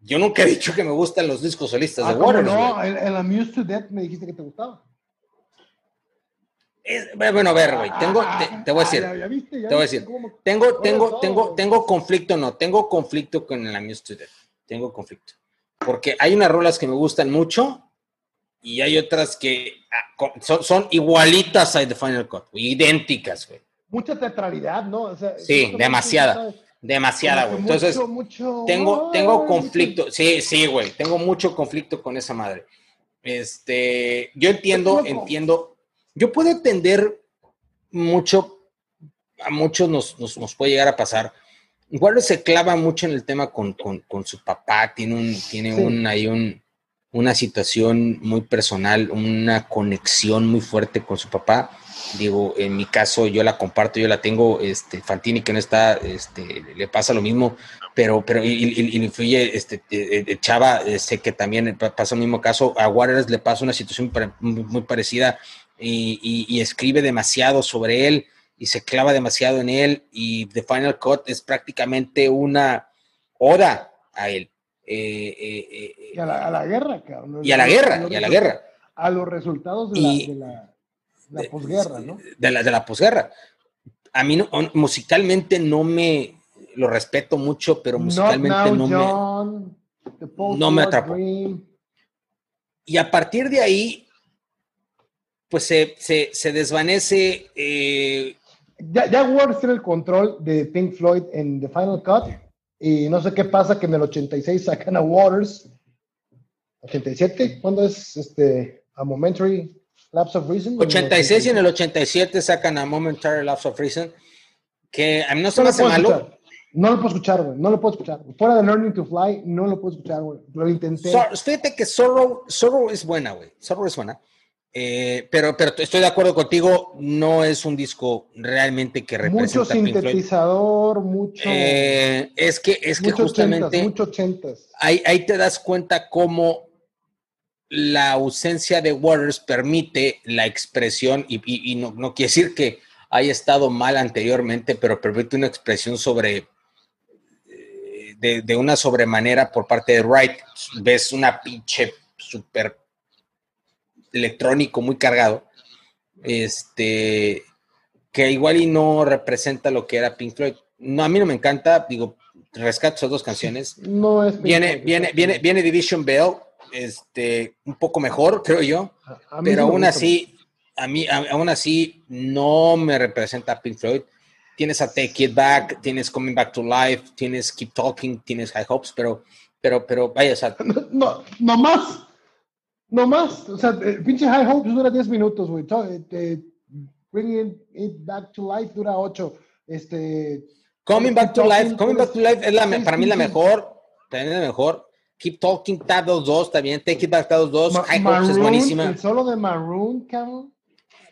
[SPEAKER 1] yo nunca he dicho que me gustan los discos solistas
[SPEAKER 3] Ah,
[SPEAKER 1] de
[SPEAKER 3] ¿cómo
[SPEAKER 1] Waters.
[SPEAKER 3] no, el, el Amused to Death me dijiste que te gustaba.
[SPEAKER 1] Es- bueno, a ver, güey, tengo, te, te voy a decir,
[SPEAKER 3] Ah, ya, ya viste, ya
[SPEAKER 1] te voy a decir.
[SPEAKER 3] cómo-
[SPEAKER 1] Tengo, tengo,
[SPEAKER 3] todo.
[SPEAKER 1] tengo, tengo conflicto, no, tengo conflicto con el Amused to Death. Tengo conflicto. Porque hay unas rolas que me gustan mucho y hay otras que ah, son, son igualitas a The Final Cut, güey, idénticas, güey.
[SPEAKER 3] Mucha teatralidad, ¿no? O sea,
[SPEAKER 1] Sí, demasiada. Demasiada, güey. Entonces,
[SPEAKER 3] mucho, mucho-
[SPEAKER 1] tengo, tengo conflicto. Sí, sí, güey. Tengo mucho conflicto con esa madre. Este, yo entiendo, entiendo. Yo puedo entender mucho, a muchos nos, nos, nos puede llegar a pasar. Igual se clava mucho en el tema con, con, con su papá, tiene un, tiene
[SPEAKER 3] Sí.
[SPEAKER 1] un, ahí un, una situación muy personal, una conexión muy fuerte con su papá. Digo, en mi caso yo la comparto, yo la tengo, este, Fantini que no está, este, le pasa lo mismo, pero, pero, y, y- influye, este, eh, eh, Chava, eh, sé que también pa- pasa el mismo caso, a Waters le pasa una situación muy, parecida y, y- y escribe demasiado sobre él y se clava demasiado en él y The Final Cut es prácticamente una oda a él. Eh, eh, eh,
[SPEAKER 3] Y a la, a la guerra, cabrón.
[SPEAKER 1] y a la guerra, y a la guerra.
[SPEAKER 3] A los resultados de
[SPEAKER 1] Y-
[SPEAKER 3] la, de la, la posguerra, ¿no?
[SPEAKER 1] de la, de la posguerra. A mí no- musicalmente no me lo respeto mucho, pero musicalmente no me. No me atrapó.
[SPEAKER 3] Dream.
[SPEAKER 1] Y a partir de ahí, pues se, se, se desvanece. eh,
[SPEAKER 3] Ya, ya Waters tiene el control de Pink Floyd en The Final Cut. Y no sé qué pasa que en el 86 sacan a Waters. 87, ¿cuándo es este a Momentary Lapse of Reason?
[SPEAKER 1] 86 y en el 87 sacan a Momentary Lapse of Reason, que a mí no se
[SPEAKER 3] No
[SPEAKER 1] me hace malo.
[SPEAKER 3] escuchar. No lo puedo escuchar, güey. No lo puedo escuchar. Fuera de Learning to Fly, no lo puedo escuchar, güey. Lo intenté.
[SPEAKER 1] So- fíjate que Sorrow, Sorrow es buena, güey. Sorrow es buena. Eh, pero, pero estoy de acuerdo contigo, no es un disco realmente que representa
[SPEAKER 3] mucho sintetizador, mucho.
[SPEAKER 1] Eh, es que, es que justamente
[SPEAKER 3] ochentas, mucho ochentas.
[SPEAKER 1] ahí, ahí te das cuenta cómo la ausencia de Waters permite la expresión, y, y- y no, no quiere decir que haya estado mal anteriormente, pero permite una expresión sobre eh, de, de una sobremanera por parte de Wright. Ves una pinche super electrónico muy cargado, este, que igual y no representa lo que era Pink Floyd. No, a mí no me encanta, digo, rescato esas dos canciones.
[SPEAKER 3] No es
[SPEAKER 1] Viene, viene, viene, viene Division Bell, este, un poco mejor, creo yo,
[SPEAKER 3] A- a
[SPEAKER 1] pero aún así, a mí, aún así, no me representa Pink Floyd. Tienes a Take It Back, tienes Coming Back to Life, tienes Keep Talking, tienes High Hopes, pero, pero, pero, vaya, o sea,
[SPEAKER 3] mucho. [laughs] No, no más. No más. O sea, el pinche High Hopes dura 10 minutos, güey. Eh, eh, Bringing It Back to Life dura 8. Este.
[SPEAKER 1] Coming Back to Life, Coming Back to Life es la, para mí la mejor, también la mejor. Keep Talking, Tab 2 también, Take It Back Tab 2,
[SPEAKER 3] Ma-
[SPEAKER 1] High Hopes es buenísima.
[SPEAKER 3] El solo de Maroon, cabrón.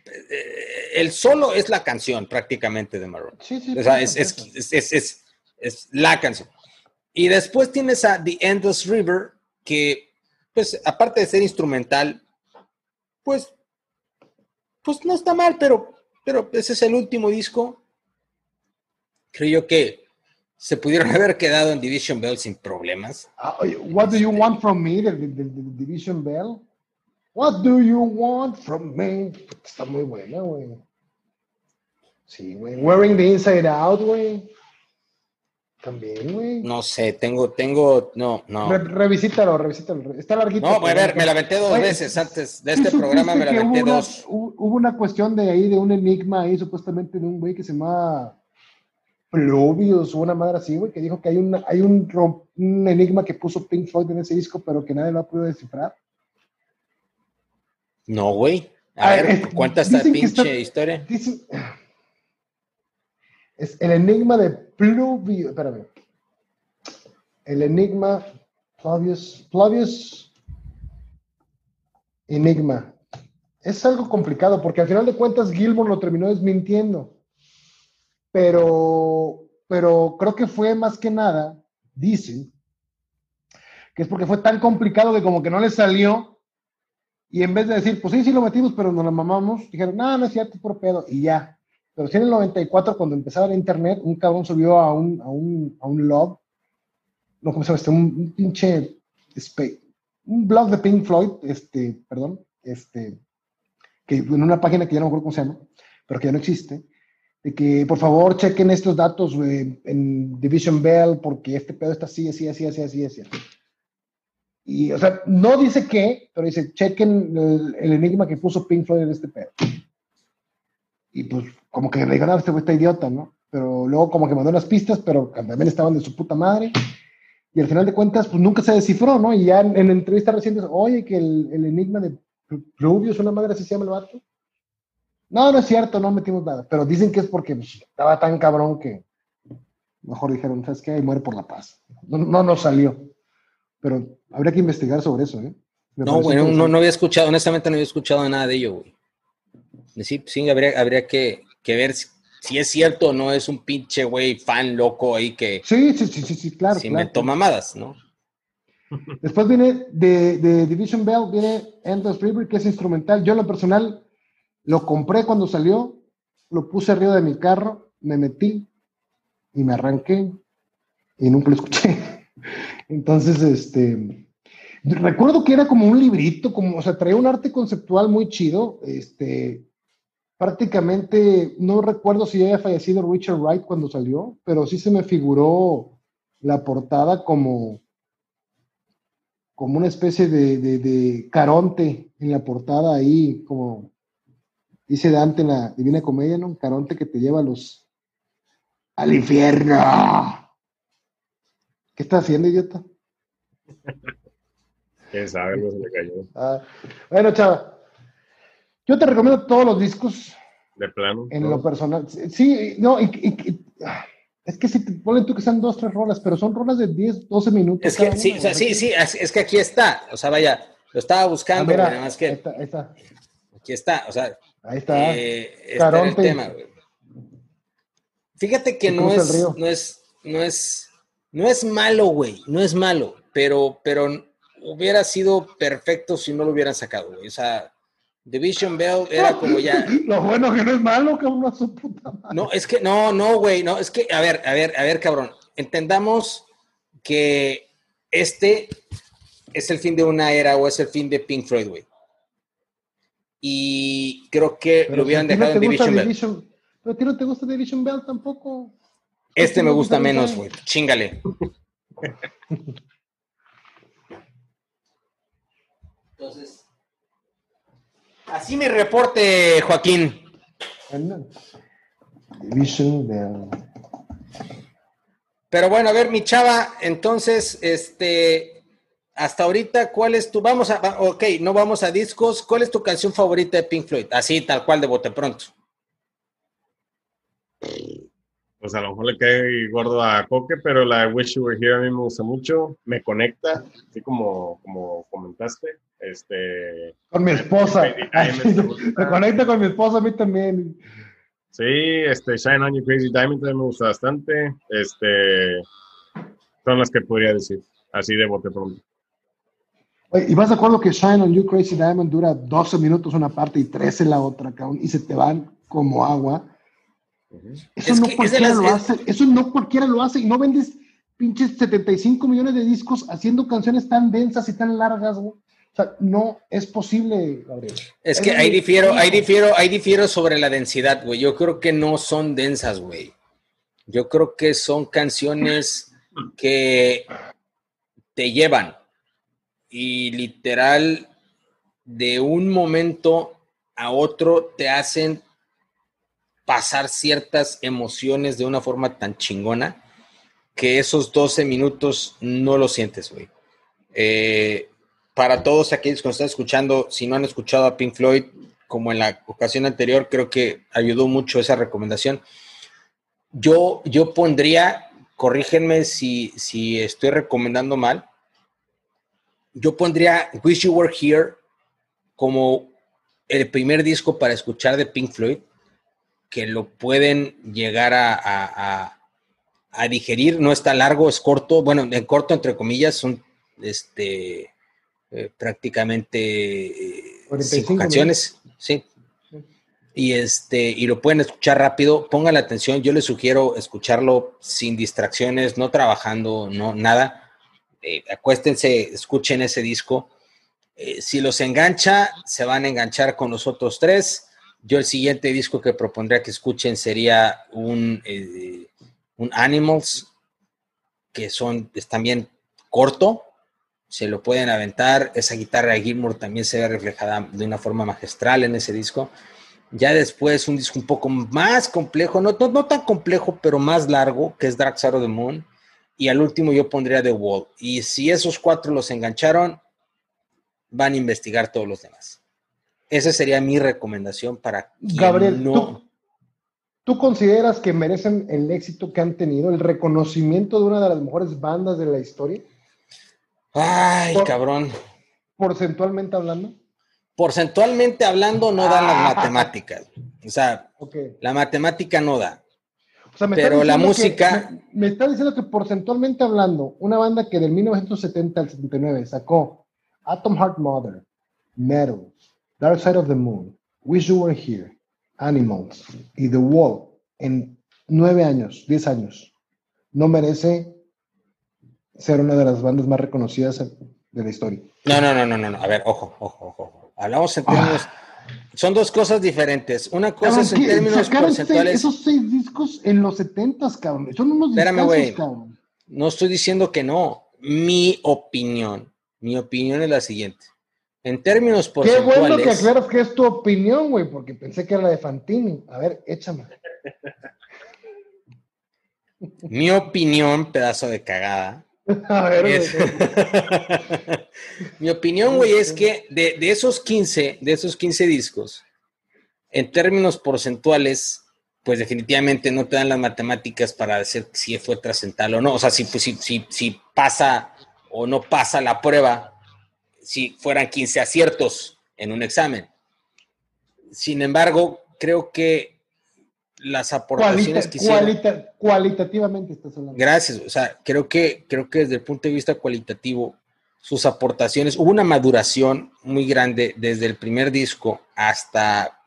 [SPEAKER 1] Eh, El solo es la canción prácticamente de Maroon.
[SPEAKER 3] Sí, sí.
[SPEAKER 1] O sea, es, es- es- es la canción. Y después tienes a The Endless River, que, pues, aparte de ser instrumental, pues, pues no está mal, pero, pero ese es el último disco. Creo yo que, se pudieron [laughs] haber quedado en Division Bell sin problemas.
[SPEAKER 3] Ah, what do you want from me, the, Division Bell? What do you want from me? Está muy buena, güey. Sí, güey. Wearing the inside out, güey. También, güey.
[SPEAKER 1] No sé, tengo, tengo, no, no.
[SPEAKER 3] revisítalo, revisítalo. Está larguito.
[SPEAKER 1] No, a ver, me la aventé dos veces antes de este programa, me la aventé dos.
[SPEAKER 3] hubo una cuestión de ahí, de un enigma ahí, supuestamente de un güey que se llama Pluvius una madre así, güey, que dijo que hay, una, hay un, un enigma que puso Pink Floyd en ese disco, pero que nadie lo ha podido descifrar.
[SPEAKER 1] No, güey. A, ver, eh, cuenta esta pinche historia.
[SPEAKER 3] es el enigma de Pluvius. Espérame. El enigma Flavius. Flavius. Enigma. Es algo complicado porque al final de cuentas Gilmore lo terminó desmintiendo. Pero, pero creo que fue más que nada, dicen, que es porque fue tan complicado que como que no le salió y en vez de decir, pues sí, sí lo metimos, pero nos la mamamos, dijeron, no, no es cierto, por pedo, y ya. Pero si en el 94, cuando empezaba el internet, un cabrón subió a un, a un, a un log, no, ¿cómo se llama? Este, un, pinche, un blog de Pink Floyd, este, perdón, este, que en una página que ya no me acuerdo cómo se llama, pero que ya no existe, de que por favor chequen estos datos en Division Bell, porque este pedo está así, así, así, así, así, así. Y, o sea, no dice qué, pero dice, chequen el, enigma que puso Pink Floyd en este pedo. Y pues, como que le digan, ah, este güey está idiota, ¿no? Pero luego como que mandó las pistas, pero también estaban de su puta madre. Y al final de cuentas, pues nunca se descifró, ¿no? Y ya en, en entrevistas recientes, oye, que el, el enigma de Rubio es una madre, así se llama el vato. No, no es cierto, no metimos nada. Pero dicen que es porque estaba tan cabrón que mejor dijeron, ¿sabes qué? Muere por la paz. No, no nos salió. Pero habría que investigar sobre eso, ¿eh?
[SPEAKER 1] no, bueno, no, no, había escuchado, honestamente no había escuchado nada de ello, güey. Sí, sí habría, habría que, ver si, es cierto o no es un pinche güey fan loco ahí que...
[SPEAKER 3] Sí, sí, sí, sí, claro.
[SPEAKER 1] Si me toma mamadas, ¿no?
[SPEAKER 3] Después viene de, de, Division Bell, viene Endless River, que es instrumental. Yo en lo personal lo compré cuando salió, lo puse arriba de mi carro, me metí y me arranqué y nunca lo escuché. [laughs] Entonces, este, recuerdo que era como un librito, como, o sea, traía un arte conceptual muy chido, este, prácticamente, no recuerdo si había fallecido Richard Wright cuando salió, pero sí se me figuró la portada como, como una especie de, de caronte en la portada ahí, como dice Dante en la Divina Comedia, ¿no? Un caronte que te lleva a los al infierno. ¿Qué está haciendo, idiota? [laughs]
[SPEAKER 2] ¿Quién sabe? No se le cayó.
[SPEAKER 3] Ah, bueno, chava. Yo te recomiendo todos los discos.
[SPEAKER 2] De plano.
[SPEAKER 3] En lo personal. Sí, no, y, es que si te ponen tú que sean dos, tres rolas, pero son rolas de 10, 12 minutos.
[SPEAKER 1] Es que, sí, o sea, sí, sí, es, que aquí está. O sea, vaya, lo estaba buscando, ah, nada más que. Ahí está, ahí está. Aquí está, o sea.
[SPEAKER 3] Ahí está.
[SPEAKER 1] Eh, está el tema, Fíjate que no es, no es, no es no es malo, güey, no es malo, pero, pero hubiera sido perfecto si no lo hubieran sacado, güey. O sea, Division Bell era como ya. [laughs]
[SPEAKER 3] Lo bueno que no es malo, cabrón, su puta
[SPEAKER 1] madre. No, es que, no, no, güey, no, es que, a ver, a ver, a ver, cabrón, entendamos que este es el fin de una era o es el fin de Pink Floyd, güey. Y creo que lo hubieran dejado en Division Bell.
[SPEAKER 3] pero a ti no te gusta Division Bell tampoco.
[SPEAKER 1] Este me gusta menos, güey. Chingale. Entonces, así mi reporte, Joaquín. Pero bueno, a ver, mi chava, entonces, este, hasta ahorita, ¿cuál es tu, vamos a, ok, no vamos a discos, ¿cuál es tu canción favorita de Pink Floyd? Así, tal cual, de bote pronto
[SPEAKER 2] pues a lo mejor le cae gordo a Coque, pero la de Wish You Were Here a mí me gusta mucho, me conecta, así como, como comentaste. Este,
[SPEAKER 3] con mi esposa. me, conecta con mi esposa a mí también.
[SPEAKER 2] Sí, este, Shine on You Crazy Diamond también me gusta bastante. Este, son las que podría decir, así de bote pronto.
[SPEAKER 3] ¿Y vas de acuerdo que Shine on You Crazy Diamond dura 12 minutos una parte y 13 la otra, y se te van como agua? Eso no cualquiera lo hace, eso no cualquiera lo hace y no vendes pinches 75 millones de discos haciendo canciones tan densas y tan largas, güey. O sea, no es posible, Gabriel.
[SPEAKER 1] Es que ahí difiero, ahí difiero, ahí difiero sobre la densidad, güey. Yo creo que no son densas, güey. Yo creo que son canciones que te llevan y literal de un momento a otro te hacen pasar ciertas emociones de una forma tan chingona que esos 12 minutos no lo sientes, güey. Eh, para todos aquellos que nos están escuchando, si no han escuchado a Pink Floyd, como en la ocasión anterior, creo que ayudó mucho esa recomendación. Yo, yo pondría, corrígenme si, si estoy recomendando mal, yo pondría Wish You Were Here como el primer disco para escuchar de Pink Floyd, que lo pueden llegar a, digerir. No está largo, es corto. Bueno, en corto, entre comillas, son este, eh, prácticamente eh, cinco canciones. Sí. Y, este, y lo pueden escuchar rápido. Pongan la atención. Yo les sugiero escucharlo sin distracciones, no trabajando, no nada eh, acuéstense, escuchen ese disco. Eh, si los engancha, se van a enganchar con los otros tres. Yo el siguiente disco que propondría que escuchen sería un, eh, un Animals, que son, es también corto, se lo pueden aventar. Esa guitarra de Gilmour también se ve reflejada de una forma magistral en ese disco. Ya después un disco un poco más complejo, no, no, tan complejo, pero más largo, que es Dark Side the Moon y al último yo pondría The Wall. Y si esos cuatro los engancharon, van a investigar todos los demás. Esa sería mi recomendación para
[SPEAKER 3] Gabriel, no... ¿tú, consideras que merecen el éxito que han tenido, el reconocimiento de una de las mejores bandas de la historia?
[SPEAKER 1] Ay, cabrón.
[SPEAKER 3] ¿Porcentualmente hablando?
[SPEAKER 1] Porcentualmente hablando no dan las ah. matemáticas. O sea, la matemática no da pero la música...
[SPEAKER 3] me, está diciendo que porcentualmente hablando, una banda que del 1970 al 79 sacó Atom Heart Mother, Metal, Dark Side of the Moon, Wish You Were Here, Animals y The Wall en nueve años, diez años, no merece ser una de las bandas más reconocidas de la historia.
[SPEAKER 1] No, no, no, no, no. A ver, ojo, ojo, ojo. Hablamos en términos... Ah. Son dos cosas diferentes. Una cosa es en términos porcentuales.
[SPEAKER 3] esos seis discos en los 70, cabrón. Son unos
[SPEAKER 1] Espérame, güey. No estoy diciendo que no. Mi opinión. Mi opinión es la siguiente. En términos porcentuales.
[SPEAKER 3] Qué bueno que aclaras que es tu opinión, güey, porque pensé que era la de Fantini. A ver, échame.
[SPEAKER 1] Mi opinión, pedazo de cagada, [laughs] [laughs] Mi opinión, güey, es que de, esos 15, de esos 15 discos, en términos porcentuales, pues definitivamente no te dan las matemáticas para decir si fue trascendental o no. O sea, si, pues, si, si, pasa o no pasa la prueba, si fueran 15 aciertos en un examen. Sin embargo, creo que las aportaciones que
[SPEAKER 3] cualitativamente estás hablando.
[SPEAKER 1] Gracias, o sea, creo que, creo que desde el punto de vista cualitativo, sus aportaciones, hubo una maduración muy grande desde el primer disco hasta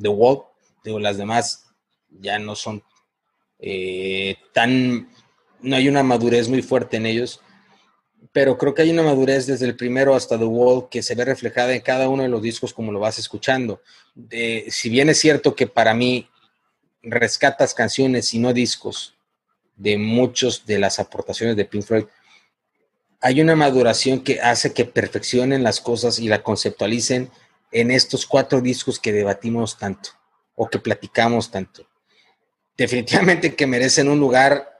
[SPEAKER 1] The Wall, digo, las demás ya no son eh, tan, no hay una madurez muy fuerte en ellos, pero creo que hay una madurez desde el primero hasta The Wall que se ve reflejada en cada uno de los discos como lo vas escuchando. si bien es cierto que para mí rescatas canciones y no discos de muchos de las aportaciones de Pink Floyd, hay una maduración que hace que perfeccionen las cosas y la conceptualicen en estos cuatro discos que debatimos tanto o que platicamos tanto. Definitivamente que merecen un lugar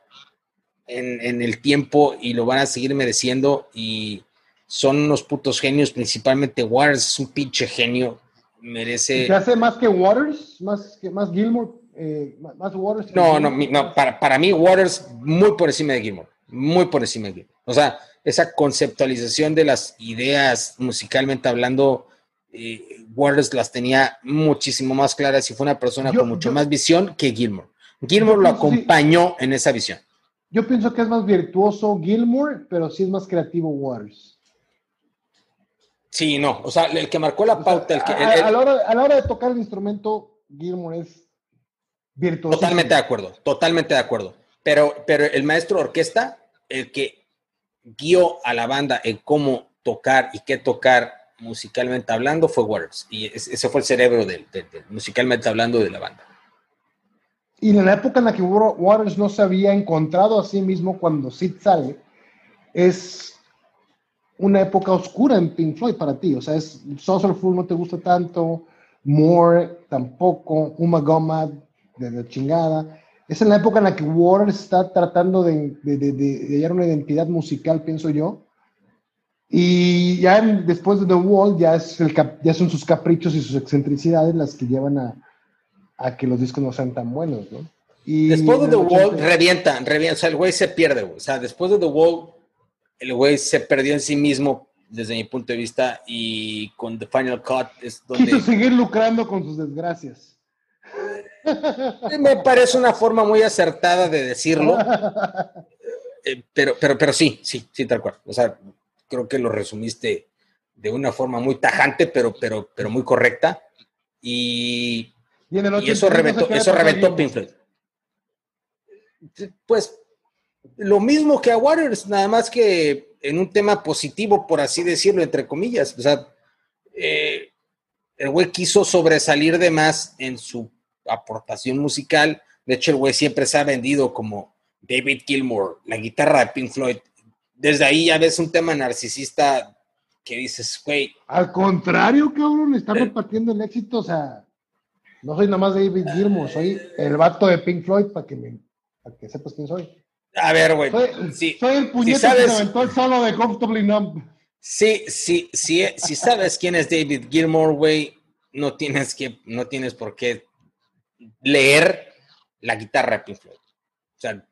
[SPEAKER 1] en, el tiempo y lo van a seguir mereciendo y son unos putos genios, principalmente Waters es un pinche genio, merece...
[SPEAKER 3] ¿Se hace más que Waters? ¿Más que más Gilmore? Eh, más Waters.
[SPEAKER 1] No, no, no para, para, mí Waters muy por encima de Gilmore, muy por encima de Gilmore. O sea, esa conceptualización de las ideas musicalmente hablando, eh, Waters las tenía muchísimo más claras y fue una persona con mucho más visión que Gilmore. Gilmore lo acompañó en esa visión.
[SPEAKER 3] Yo pienso que es más virtuoso Gilmore, pero sí es más creativo Waters.
[SPEAKER 1] Sí, no, o sea, el que marcó la pauta, el que...
[SPEAKER 3] a, la hora, a la hora de tocar el instrumento, Gilmore es virtuosísimo.
[SPEAKER 1] Totalmente de acuerdo, totalmente de acuerdo. Pero, pero el maestro de orquesta, el que guió a la banda en cómo tocar y qué tocar musicalmente hablando fue Waters. Y es- ese fue el cerebro del, del- del- musicalmente hablando de la banda.
[SPEAKER 3] Y en la época en la que Wa- Waters no se había encontrado a sí mismo cuando Sid sale, es una época oscura en Pink Floyd para ti. O sea, es Full no te gusta tanto, More tampoco, Uma Gomad de la chingada. Es en la época en la que Waters está tratando de, de- de- de- hallar una identidad musical, pienso yo. Y ya en- después de The Wall, ya, es el cap- ya son sus caprichos y sus excentricidades las que llevan a, a que los discos no sean tan buenos, ¿no? Y
[SPEAKER 1] Después de The Wall,
[SPEAKER 3] 80
[SPEAKER 1] revienta, revienta. O sea, el güey se pierde, güey. O sea, después de The Wall, el güey se perdió en sí mismo, desde mi punto de vista, y con The Final Cut es
[SPEAKER 3] Quiso
[SPEAKER 1] donde
[SPEAKER 3] seguir lucrando con sus desgracias.
[SPEAKER 1] Me parece una forma muy acertada de decirlo. [laughs] Eh, pero, pero, pero sí, sí, sí, tal cual. O sea, creo que lo resumiste de una forma muy tajante, pero, pero, pero muy correcta. Y,
[SPEAKER 3] Y, en el
[SPEAKER 1] y eso
[SPEAKER 3] 85 se
[SPEAKER 1] reventó, eso reventó. Pink Floyd. Pues lo mismo que a Waters, nada más que en un tema positivo, por así decirlo, entre comillas. O sea, eh, el güey quiso sobresalir de más en su aportación musical. De hecho, el güey siempre se ha vendido como David Gilmour, la guitarra de Pink Floyd. Desde ahí ya ves un tema narcisista que dices, güey,
[SPEAKER 3] Al contrario, cabrón, está
[SPEAKER 1] Eh.
[SPEAKER 3] repartiendo el éxito. O sea, no soy nada más David Gilmour, soy el vato de Pink Floyd para que, me, para que sepas quién soy.
[SPEAKER 1] a ver, güey,
[SPEAKER 3] Soy, soy el puñete
[SPEAKER 1] sabes-
[SPEAKER 3] que aventó el solo de Comfortably Numb.
[SPEAKER 1] Sí, sí, sí, si sabes quién es David Gilmour, güey, no tienes que, no tienes por qué leer la guitarra de Pink Floyd. O sea,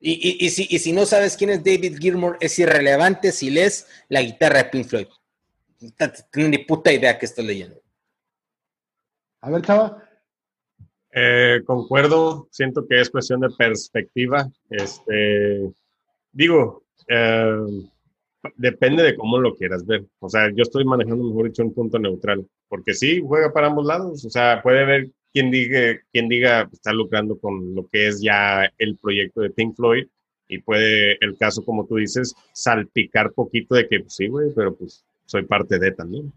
[SPEAKER 1] y, y- y si, y si no sabes quién es David Gilmour, es irrelevante si lees la guitarra de Pink Floyd. No tienes ni puta idea que estás leyendo.
[SPEAKER 3] A ver, chava.
[SPEAKER 2] Eh, concuerdo, siento que es cuestión de perspectiva. Este, digo, eh, depende de cómo lo quieras ver. O sea, yo estoy manejando, mejor dicho, un punto neutral, porque sí, juega para ambos lados. O sea, puede ver quien diga, quien diga está lucrando con lo que es ya el proyecto de Pink Floyd y puede el caso, como tú dices, salpicar poquito de que pues, sí, güey, pero pues soy parte de también.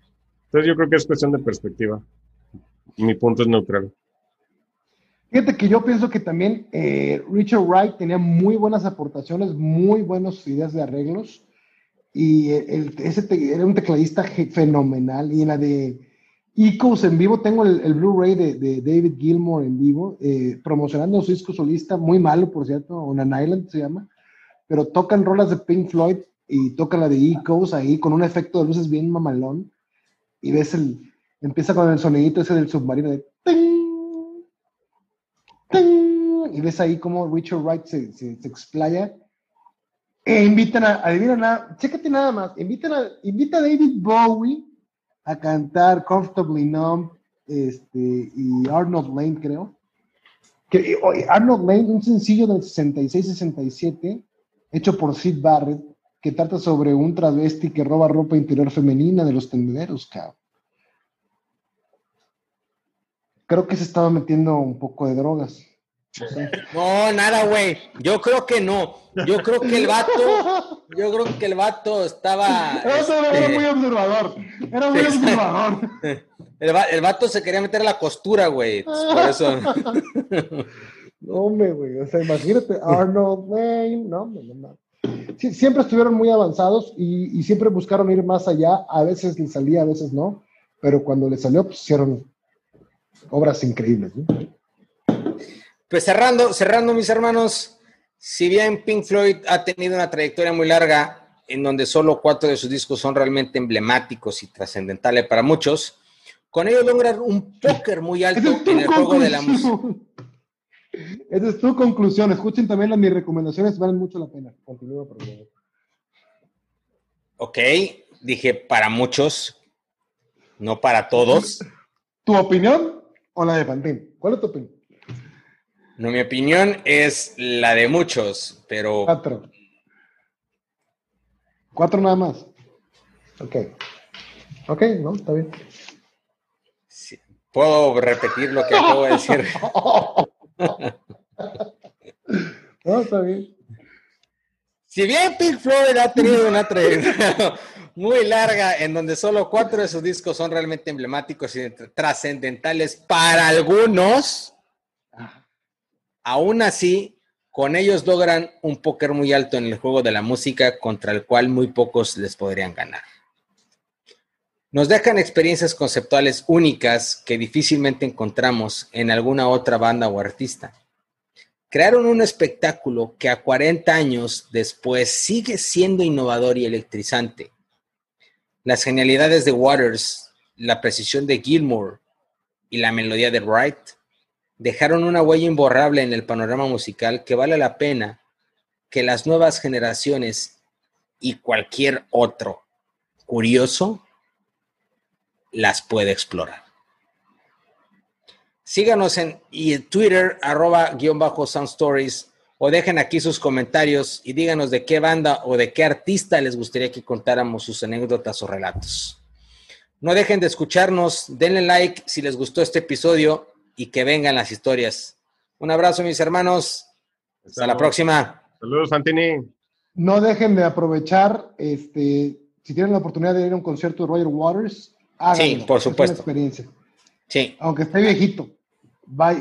[SPEAKER 2] Entonces yo creo que es cuestión de perspectiva. Mi punto es neutral.
[SPEAKER 3] Fíjate que yo pienso que también eh, Richard Wright tenía muy buenas aportaciones, muy buenas ideas de arreglos. Y el- ese te- era un tecladista fenomenal. Y en la de Ecos en vivo, tengo el, Blu-ray de, David Gilmour en vivo, eh, promocionando su disco solista, muy malo, por cierto, On an Island se llama. Pero tocan rolas de Pink Floyd y tocan la de Ecos ahí con un efecto de luces bien mamalón. Y ves el. Empieza con el sonidito ese del submarino de. ¡ting! ¡ting! Y ves ahí cómo Richard Wright se, se, se explaya. E invitan a, adivina nada, chécate nada más, invitan a, invita a David Bowie a cantar Comfortably Numb este, y Arnold Lane, creo. Que, Arnold Lane, un sencillo del 66-67, hecho por Sid Barrett, que trata sobre un travesti que roba ropa interior femenina de los tendederos, cabrón. Creo que se estaba metiendo un poco de drogas. No
[SPEAKER 1] nada, güey. Yo creo que no. Yo creo que el vato, yo creo que el vato estaba.
[SPEAKER 3] Eso era
[SPEAKER 1] este,
[SPEAKER 3] muy observador. Era muy observador. [laughs]
[SPEAKER 1] el, va- el vato se quería meter a la costura, güey. Por eso. [laughs]
[SPEAKER 3] No, hombre, güey. O sea, imagínate, Arnold Wayne. No, no, no. Sí, siempre estuvieron muy avanzados y, y siempre buscaron ir más allá. A veces les salía, a veces no. Pero cuando les salió, pues hicieron obras increíbles. ¿no?
[SPEAKER 1] Pues cerrando, cerrando, mis hermanos, si bien Pink Floyd ha tenido una trayectoria muy larga, en donde solo cuatro de sus discos son realmente emblemáticos y trascendentales para muchos, con ellos logran un póker muy alto
[SPEAKER 3] es
[SPEAKER 1] en el juego de la música.
[SPEAKER 3] Esa es tu conclusión. Escuchen también las mis recomendaciones, valen mucho la pena. Continúa, por favor.
[SPEAKER 1] Ok, dije para muchos, no para todos.
[SPEAKER 3] ¿Tu opinión o la de Pantín? ¿Cuál es tu opinión?
[SPEAKER 1] No, mi opinión es la de muchos, pero
[SPEAKER 3] Cuatro. Cuatro nada más. Ok. Ok, no, está bien.
[SPEAKER 1] sí, puedo repetir lo que acabo de decir. [laughs]
[SPEAKER 3] no, está bien.
[SPEAKER 1] Si bien Pink Floyd ha tenido una trayectoria [laughs] muy larga en donde solo cuatro de sus discos son realmente emblemáticos y trascendentales para algunos, aún así, con ellos logran un póker muy alto en el juego de la música contra el cual muy pocos les podrían ganar. Nos dejan experiencias conceptuales únicas que difícilmente encontramos en alguna otra banda o artista. Crearon un espectáculo que a 40 años después sigue siendo innovador y electrizante. Las genialidades de Waters, la precisión de Gilmour y la melodía de Wright dejaron una huella imborrable en el panorama musical que vale la pena que las nuevas generaciones y cualquier otro curioso las puede explorar. Síganos en Twitter, arroba guion bajo Sound Stories, o dejen aquí sus comentarios y díganos de qué banda o de qué artista les gustaría que contáramos sus anécdotas o relatos. No dejen de escucharnos, denle like si les gustó este episodio y que vengan las historias. Un abrazo, mis hermanos. Hasta la próxima.
[SPEAKER 2] Saludos, Santini.
[SPEAKER 3] No dejen de aprovechar, este, si tienen la oportunidad de ir a un concierto de Roger Waters, háganlo.
[SPEAKER 1] Sí, por supuesto. Es
[SPEAKER 3] una experiencia.
[SPEAKER 1] Sí.
[SPEAKER 3] Aunque esté viejito.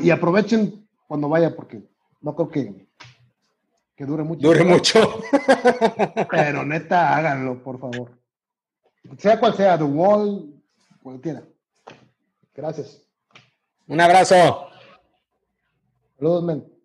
[SPEAKER 3] y aprovechen cuando vaya, porque no creo que, que dure mucho.
[SPEAKER 1] Dure mucho. [laughs]
[SPEAKER 3] Pero neta, háganlo, por favor. Sea cual sea, The Wall, cualquiera. Gracias.
[SPEAKER 1] Un abrazo.
[SPEAKER 3] Saludos, men.